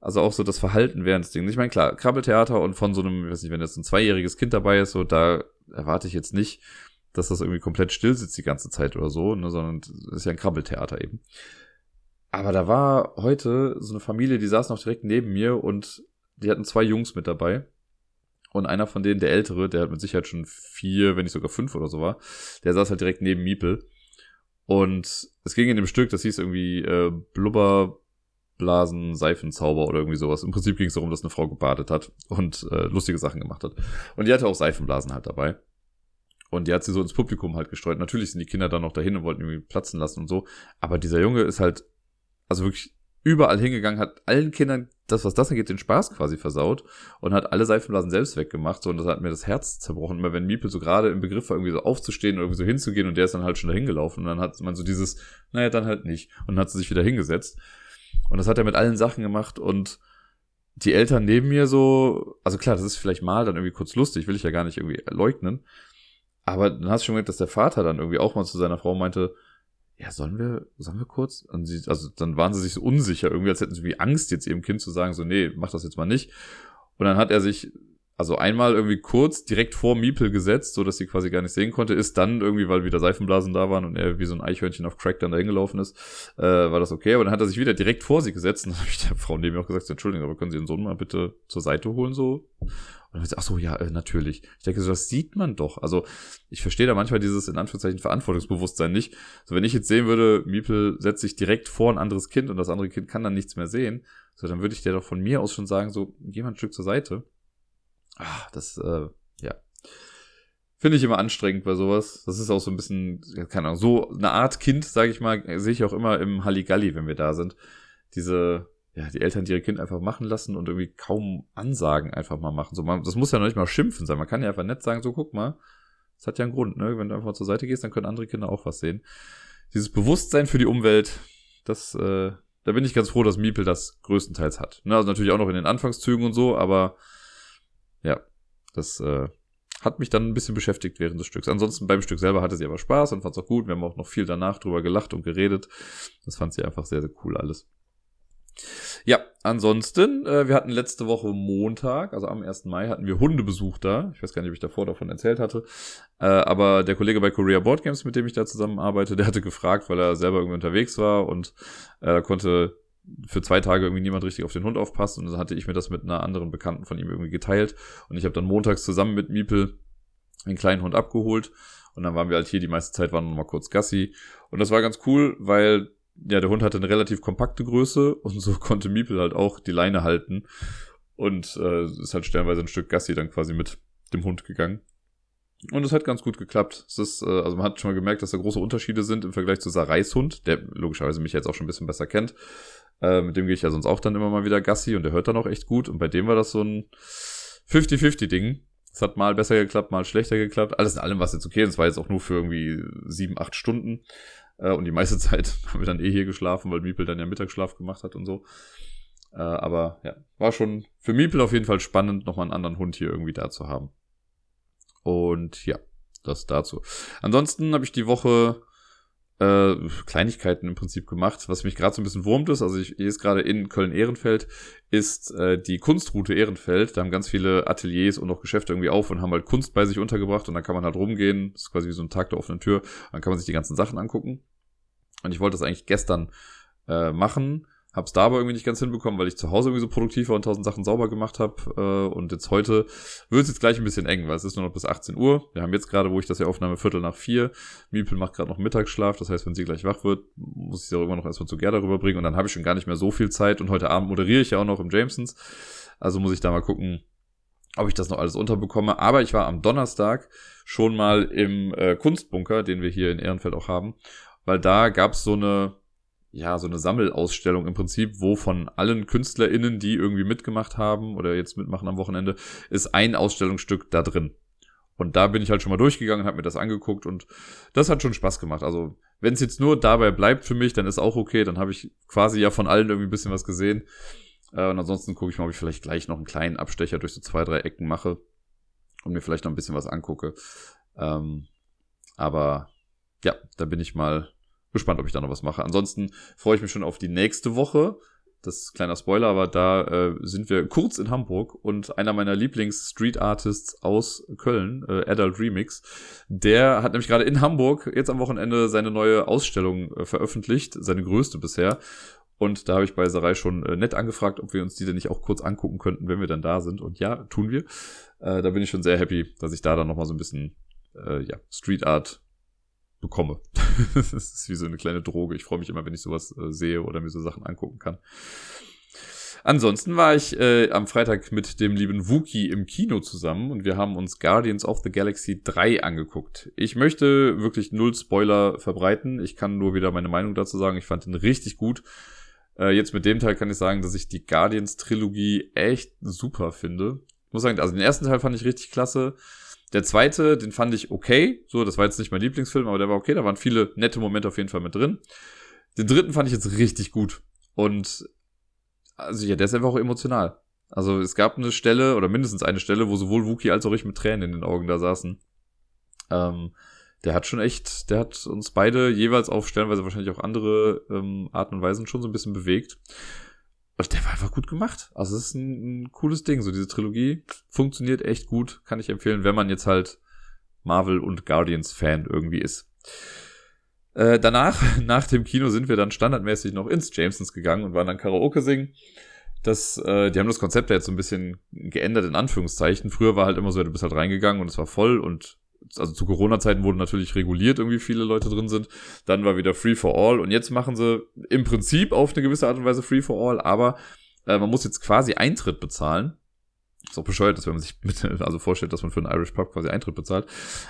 also auch so das Verhalten während des Dings. Ich meine, klar, Krabbeltheater und von so einem, ich weiß nicht, wenn jetzt ein zweijähriges Kind dabei ist, so, da erwarte ich jetzt nicht, dass das irgendwie komplett still sitzt die ganze Zeit oder so, ne, sondern das ist ja ein Krabbeltheater eben. Aber da war heute so eine Familie, die saß noch direkt neben mir und die hatten zwei Jungs mit dabei. Und einer von denen, der Ältere, der hat mit Sicherheit schon vier, wenn nicht sogar fünf oder so war, der saß halt direkt neben Miepel. Und es ging in dem Stück, das hieß irgendwie äh, Blubber, Blasen, Seifenzauber oder irgendwie sowas. Im Prinzip ging es darum, dass eine Frau gebadet hat und äh, lustige Sachen gemacht hat. Und die hatte auch Seifenblasen halt dabei. Und die hat sie so ins Publikum halt gestreut. Natürlich sind die Kinder dann noch dahin und wollten irgendwie platzen lassen und so. Aber dieser Junge ist halt, also wirklich überall hingegangen, hat allen Kindern das, was das angeht, den Spaß quasi versaut und hat alle Seifenblasen selbst weggemacht. So, und das hat mir das Herz zerbrochen. Immer wenn Miepel so gerade im Begriff war, irgendwie so aufzustehen oder irgendwie so hinzugehen und der ist dann halt schon dahin gelaufen. Und dann hat man so dieses, naja, dann halt nicht. Und dann hat sie sich wieder hingesetzt. Und das hat er mit allen Sachen gemacht und die Eltern neben mir so, also klar, das ist vielleicht mal dann irgendwie kurz lustig, will ich ja gar nicht irgendwie leugnen. Aber dann hast du schon gemerkt, dass der Vater dann irgendwie auch mal zu seiner Frau meinte, ja, sollen wir, sollen wir kurz? Und sie, also dann waren sie sich so unsicher, irgendwie als hätten sie wie Angst, jetzt ihrem Kind zu sagen, so, nee, mach das jetzt mal nicht. Und dann hat er sich also einmal irgendwie kurz direkt vor Miepel gesetzt, so dass sie quasi gar nicht sehen konnte, ist dann irgendwie, weil wieder Seifenblasen da waren und er wie so ein Eichhörnchen auf Crack dann dahin gelaufen ist, äh, war das okay. Aber dann hat er sich wieder direkt vor sie gesetzt und dann habe ich der Frau neben mir auch gesagt, Entschuldigung, aber können Sie Ihren Sohn mal bitte zur Seite holen so? Und dann ach so, ja, äh, natürlich. Ich denke so, das sieht man doch. Also ich verstehe da manchmal dieses in Anführungszeichen Verantwortungsbewusstsein nicht. So wenn ich jetzt sehen würde, Miepel setzt sich direkt vor ein anderes Kind und das andere Kind kann dann nichts mehr sehen, so dann würde ich dir doch von mir aus schon sagen, so geh mal ein Stück zur Seite. Ah, das, äh, ja. Finde ich immer anstrengend bei sowas. Das ist auch so ein bisschen, keine Ahnung, so eine Art Kind, sage ich mal, sehe ich auch immer im Halligalli, wenn wir da sind. Diese, ja, die Eltern, die ihr Kind einfach machen lassen und irgendwie kaum Ansagen einfach mal machen. So, man, das muss ja noch nicht mal schimpfen sein. Man kann ja einfach nett sagen, so guck mal, das hat ja einen Grund, ne? Wenn du einfach zur Seite gehst, dann können andere Kinder auch was sehen. Dieses Bewusstsein für die Umwelt, das, äh, da bin ich ganz froh, dass Miepel das größtenteils hat. Ne? Also natürlich auch noch in den Anfangszügen und so, aber das äh, hat mich dann ein bisschen beschäftigt während des Stücks. Ansonsten beim Stück selber hatte sie aber Spaß und fand es auch gut. Wir haben auch noch viel danach drüber gelacht und geredet. Das fand sie einfach sehr, sehr cool alles. Ja, ansonsten, äh, wir hatten letzte Woche Montag, also am 1. Mai, hatten wir Hundebesuch da. Ich weiß gar nicht, ob ich davor davon erzählt hatte. Äh, aber der Kollege bei Korea Board Games, mit dem ich da zusammenarbeite, der hatte gefragt, weil er selber irgendwie unterwegs war und äh, konnte für zwei Tage irgendwie niemand richtig auf den Hund aufpasst. Und dann hatte ich mir das mit einer anderen Bekannten von ihm irgendwie geteilt. Und ich habe dann montags zusammen mit Miepel den kleinen Hund abgeholt. Und dann waren wir halt hier. Die meiste Zeit waren noch mal kurz Gassi. Und das war ganz cool, weil ja der Hund hatte eine relativ kompakte Größe. Und so konnte Miepel halt auch die Leine halten. Und äh, ist halt stellenweise ein Stück Gassi dann quasi mit dem Hund gegangen. Und es hat ganz gut geklappt. Es ist, äh, also man hat schon mal gemerkt, dass da große Unterschiede sind im Vergleich zu Sarais Hund, der logischerweise mich jetzt auch schon ein bisschen besser kennt. Äh, mit dem gehe ich ja sonst auch dann immer mal wieder Gassi und der hört dann auch echt gut. Und bei dem war das so ein 50-50-Ding. Es hat mal besser geklappt, mal schlechter geklappt. Alles in allem war es jetzt okay. Es war jetzt auch nur für irgendwie sieben, acht Stunden. Äh, und die meiste Zeit haben wir dann eh hier geschlafen, weil Miepel dann ja Mittagsschlaf gemacht hat und so. Äh, aber ja, war schon für Miepel auf jeden Fall spannend, nochmal einen anderen Hund hier irgendwie da zu haben. Und ja, das dazu. Ansonsten habe ich die Woche äh, Kleinigkeiten im Prinzip gemacht, was mich gerade so ein bisschen wurmt ist. Also ich, ist gerade in Köln-Ehrenfeld, ist äh, die Kunstroute Ehrenfeld. Da haben ganz viele Ateliers und auch Geschäfte irgendwie auf und haben halt Kunst bei sich untergebracht und dann kann man halt rumgehen. Das ist quasi wie so ein Tag der offenen Tür. Dann kann man sich die ganzen Sachen angucken. Und ich wollte das eigentlich gestern äh, machen Hab's da aber irgendwie nicht ganz hinbekommen, weil ich zu Hause irgendwie so produktiv war und tausend Sachen sauber gemacht habe. Äh, und jetzt heute wird es jetzt gleich ein bisschen eng, weil es ist nur noch bis 18 Uhr. Wir haben jetzt gerade, wo ich das hier aufnahme, Viertel nach vier. Miepel macht gerade noch Mittagsschlaf. Das heißt, wenn sie gleich wach wird, muss ich sie auch immer noch erstmal zu Gerda rüberbringen. Und dann habe ich schon gar nicht mehr so viel Zeit. Und heute Abend moderiere ich ja auch noch im Jamesons. Also muss ich da mal gucken, ob ich das noch alles unterbekomme. Aber ich war am Donnerstag schon mal im äh, Kunstbunker, den wir hier in Ehrenfeld auch haben. Weil da gab's so eine ja, so eine Sammelausstellung im Prinzip, wo von allen KünstlerInnen, die irgendwie mitgemacht haben oder jetzt mitmachen am Wochenende, ist ein Ausstellungsstück da drin. Und da bin ich halt schon mal durchgegangen, habe mir das angeguckt und das hat schon Spaß gemacht. Also, wenn es jetzt nur dabei bleibt für mich, dann ist auch okay. Dann habe ich quasi ja von allen irgendwie ein bisschen was gesehen. Äh, und ansonsten gucke ich mal, ob ich vielleicht gleich noch einen kleinen Abstecher durch so zwei, drei Ecken mache und mir vielleicht noch ein bisschen was angucke. Ähm, aber ja, da bin ich mal gespannt, ob ich da noch was mache. Ansonsten freue ich mich schon auf die nächste Woche. Das ist kleiner Spoiler, aber da äh, sind wir kurz in Hamburg und einer meiner Lieblings-Street-Artists aus Köln, äh, Adult Remix, der hat nämlich gerade in Hamburg jetzt am Wochenende seine neue Ausstellung äh, veröffentlicht, seine größte bisher. Und da habe ich bei Sarai schon äh, nett angefragt, ob wir uns die denn nicht auch kurz angucken könnten, wenn wir dann da sind. Und ja, tun wir. Äh, da bin ich schon sehr happy, dass ich da dann nochmal so ein bisschen äh, ja, Street Art bekomme. das ist wie so eine kleine Droge. Ich freue mich immer, wenn ich sowas äh, sehe oder mir so Sachen angucken kann. Ansonsten war ich äh, am Freitag mit dem lieben Wookie im Kino zusammen und wir haben uns Guardians of the Galaxy 3 angeguckt. Ich möchte wirklich null Spoiler verbreiten. Ich kann nur wieder meine Meinung dazu sagen. Ich fand ihn richtig gut. Äh, jetzt mit dem Teil kann ich sagen, dass ich die Guardians Trilogie echt super finde. Ich muss sagen, also den ersten Teil fand ich richtig klasse. Der zweite, den fand ich okay. So, das war jetzt nicht mein Lieblingsfilm, aber der war okay. Da waren viele nette Momente auf jeden Fall mit drin. Den dritten fand ich jetzt richtig gut. Und also ja, der ist einfach auch emotional. Also es gab eine Stelle oder mindestens eine Stelle, wo sowohl Wookie als auch ich mit Tränen in den Augen da saßen. Ähm, der hat schon echt, der hat uns beide jeweils auf stellenweise wahrscheinlich auch andere ähm, Arten und Weisen schon so ein bisschen bewegt. Und der war einfach gut gemacht. Also es ist ein, ein cooles Ding. So diese Trilogie funktioniert echt gut. Kann ich empfehlen, wenn man jetzt halt Marvel und Guardians Fan irgendwie ist. Äh, danach, nach dem Kino, sind wir dann standardmäßig noch ins Jamesons gegangen und waren dann Karaoke singen. Das, äh, die haben das Konzept jetzt so ein bisschen geändert, in Anführungszeichen. Früher war halt immer so, du bist halt reingegangen und es war voll und also zu Corona-Zeiten wurde natürlich reguliert, irgendwie viele Leute drin sind. Dann war wieder Free for All und jetzt machen sie im Prinzip auf eine gewisse Art und Weise Free for All, aber äh, man muss jetzt quasi Eintritt bezahlen. Ist auch bescheuert, dass wenn man sich mit, also vorstellt, dass man für einen Irish Pub quasi Eintritt bezahlt.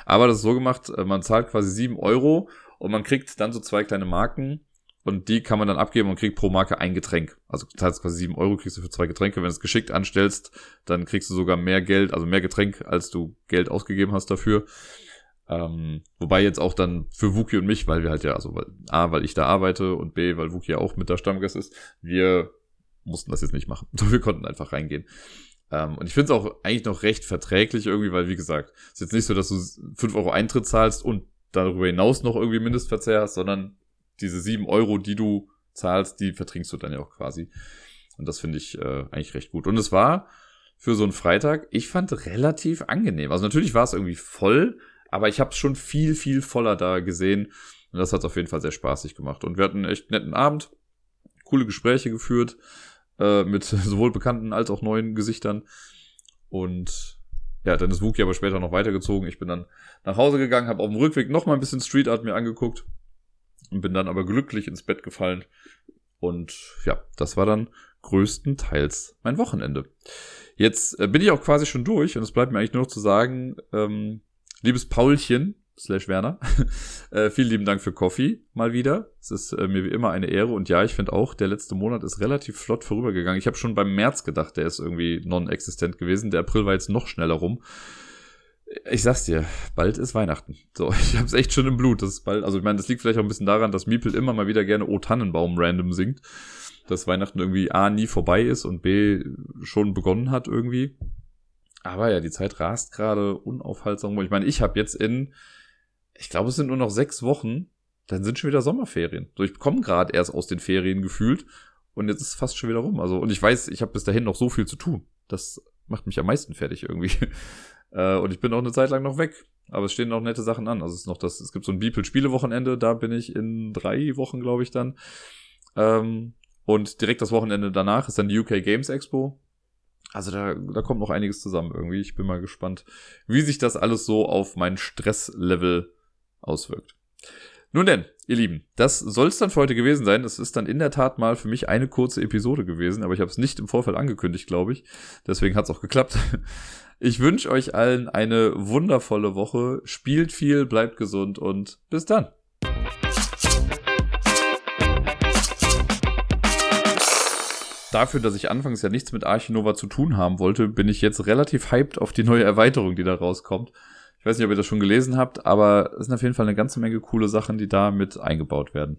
Aber das ist so gemacht, äh, man zahlt quasi sieben Euro und man kriegt dann so zwei kleine Marken und die kann man dann abgeben und kriegt pro Marke ein Getränk. Also du zahlst quasi sieben Euro, kriegst du für zwei Getränke. Wenn du es geschickt anstellst, dann kriegst du sogar mehr Geld, also mehr Getränk, als du Geld ausgegeben hast dafür. Ähm, wobei jetzt auch dann für Wookie und mich, weil wir halt ja, also weil, A, weil ich da arbeite und B, weil Wookie ja auch mit der Stammgast ist, wir mussten das jetzt nicht machen. wir konnten einfach reingehen. Ähm, und ich finde es auch eigentlich noch recht verträglich irgendwie, weil wie gesagt, es ist jetzt nicht so, dass du fünf Euro Eintritt zahlst und darüber hinaus noch irgendwie Mindestverzehr hast, sondern diese sieben Euro, die du zahlst, die vertrinkst du dann ja auch quasi. Und das finde ich äh, eigentlich recht gut. Und es war für so einen Freitag, ich fand relativ angenehm. Also natürlich war es irgendwie voll, aber ich habe es schon viel, viel voller da gesehen. Und das hat auf jeden Fall sehr spaßig gemacht. Und wir hatten einen echt netten Abend, coole Gespräche geführt, äh, mit sowohl bekannten als auch neuen Gesichtern. Und ja, dann ist Wookie aber später noch weitergezogen. Ich bin dann nach Hause gegangen, habe auf dem Rückweg noch mal ein bisschen Street Art mir angeguckt und bin dann aber glücklich ins Bett gefallen. Und ja, das war dann größtenteils mein Wochenende. Jetzt äh, bin ich auch quasi schon durch und es bleibt mir eigentlich nur noch zu sagen, ähm, Liebes Paulchen, slash Werner, äh, vielen lieben Dank für Coffee mal wieder. Es ist äh, mir wie immer eine Ehre und ja, ich finde auch, der letzte Monat ist relativ flott vorübergegangen. Ich habe schon beim März gedacht, der ist irgendwie non-existent gewesen. Der April war jetzt noch schneller rum. Ich sag's dir, bald ist Weihnachten. So, ich hab's echt schon im Blut. Das ist bald, also ich meine, das liegt vielleicht auch ein bisschen daran, dass Miepel immer mal wieder gerne O Tannenbaum random singt. Dass Weihnachten irgendwie A nie vorbei ist und B schon begonnen hat irgendwie. Aber ja, die Zeit rast gerade unaufhaltsam. Ich meine, ich habe jetzt in, ich glaube, es sind nur noch sechs Wochen, dann sind schon wieder Sommerferien. So, ich komme gerade erst aus den Ferien gefühlt und jetzt ist fast schon wieder rum. Also, und ich weiß, ich habe bis dahin noch so viel zu tun. Das macht mich am meisten fertig irgendwie. Äh, und ich bin auch eine Zeit lang noch weg. Aber es stehen noch nette Sachen an. Also es ist noch das, es gibt so ein Beeple-Spiele-Wochenende, da bin ich in drei Wochen, glaube ich, dann. Ähm, und direkt das Wochenende danach ist dann die UK Games Expo. Also da, da kommt noch einiges zusammen irgendwie. Ich bin mal gespannt, wie sich das alles so auf mein Stresslevel auswirkt. Nun denn, ihr Lieben, das soll es dann für heute gewesen sein. Es ist dann in der Tat mal für mich eine kurze Episode gewesen, aber ich habe es nicht im Vorfeld angekündigt, glaube ich. Deswegen hat es auch geklappt. Ich wünsche euch allen eine wundervolle Woche. Spielt viel, bleibt gesund und bis dann. dafür, dass ich anfangs ja nichts mit Archinova zu tun haben wollte, bin ich jetzt relativ hyped auf die neue Erweiterung, die da rauskommt. Ich weiß nicht, ob ihr das schon gelesen habt, aber es sind auf jeden Fall eine ganze Menge coole Sachen, die da mit eingebaut werden.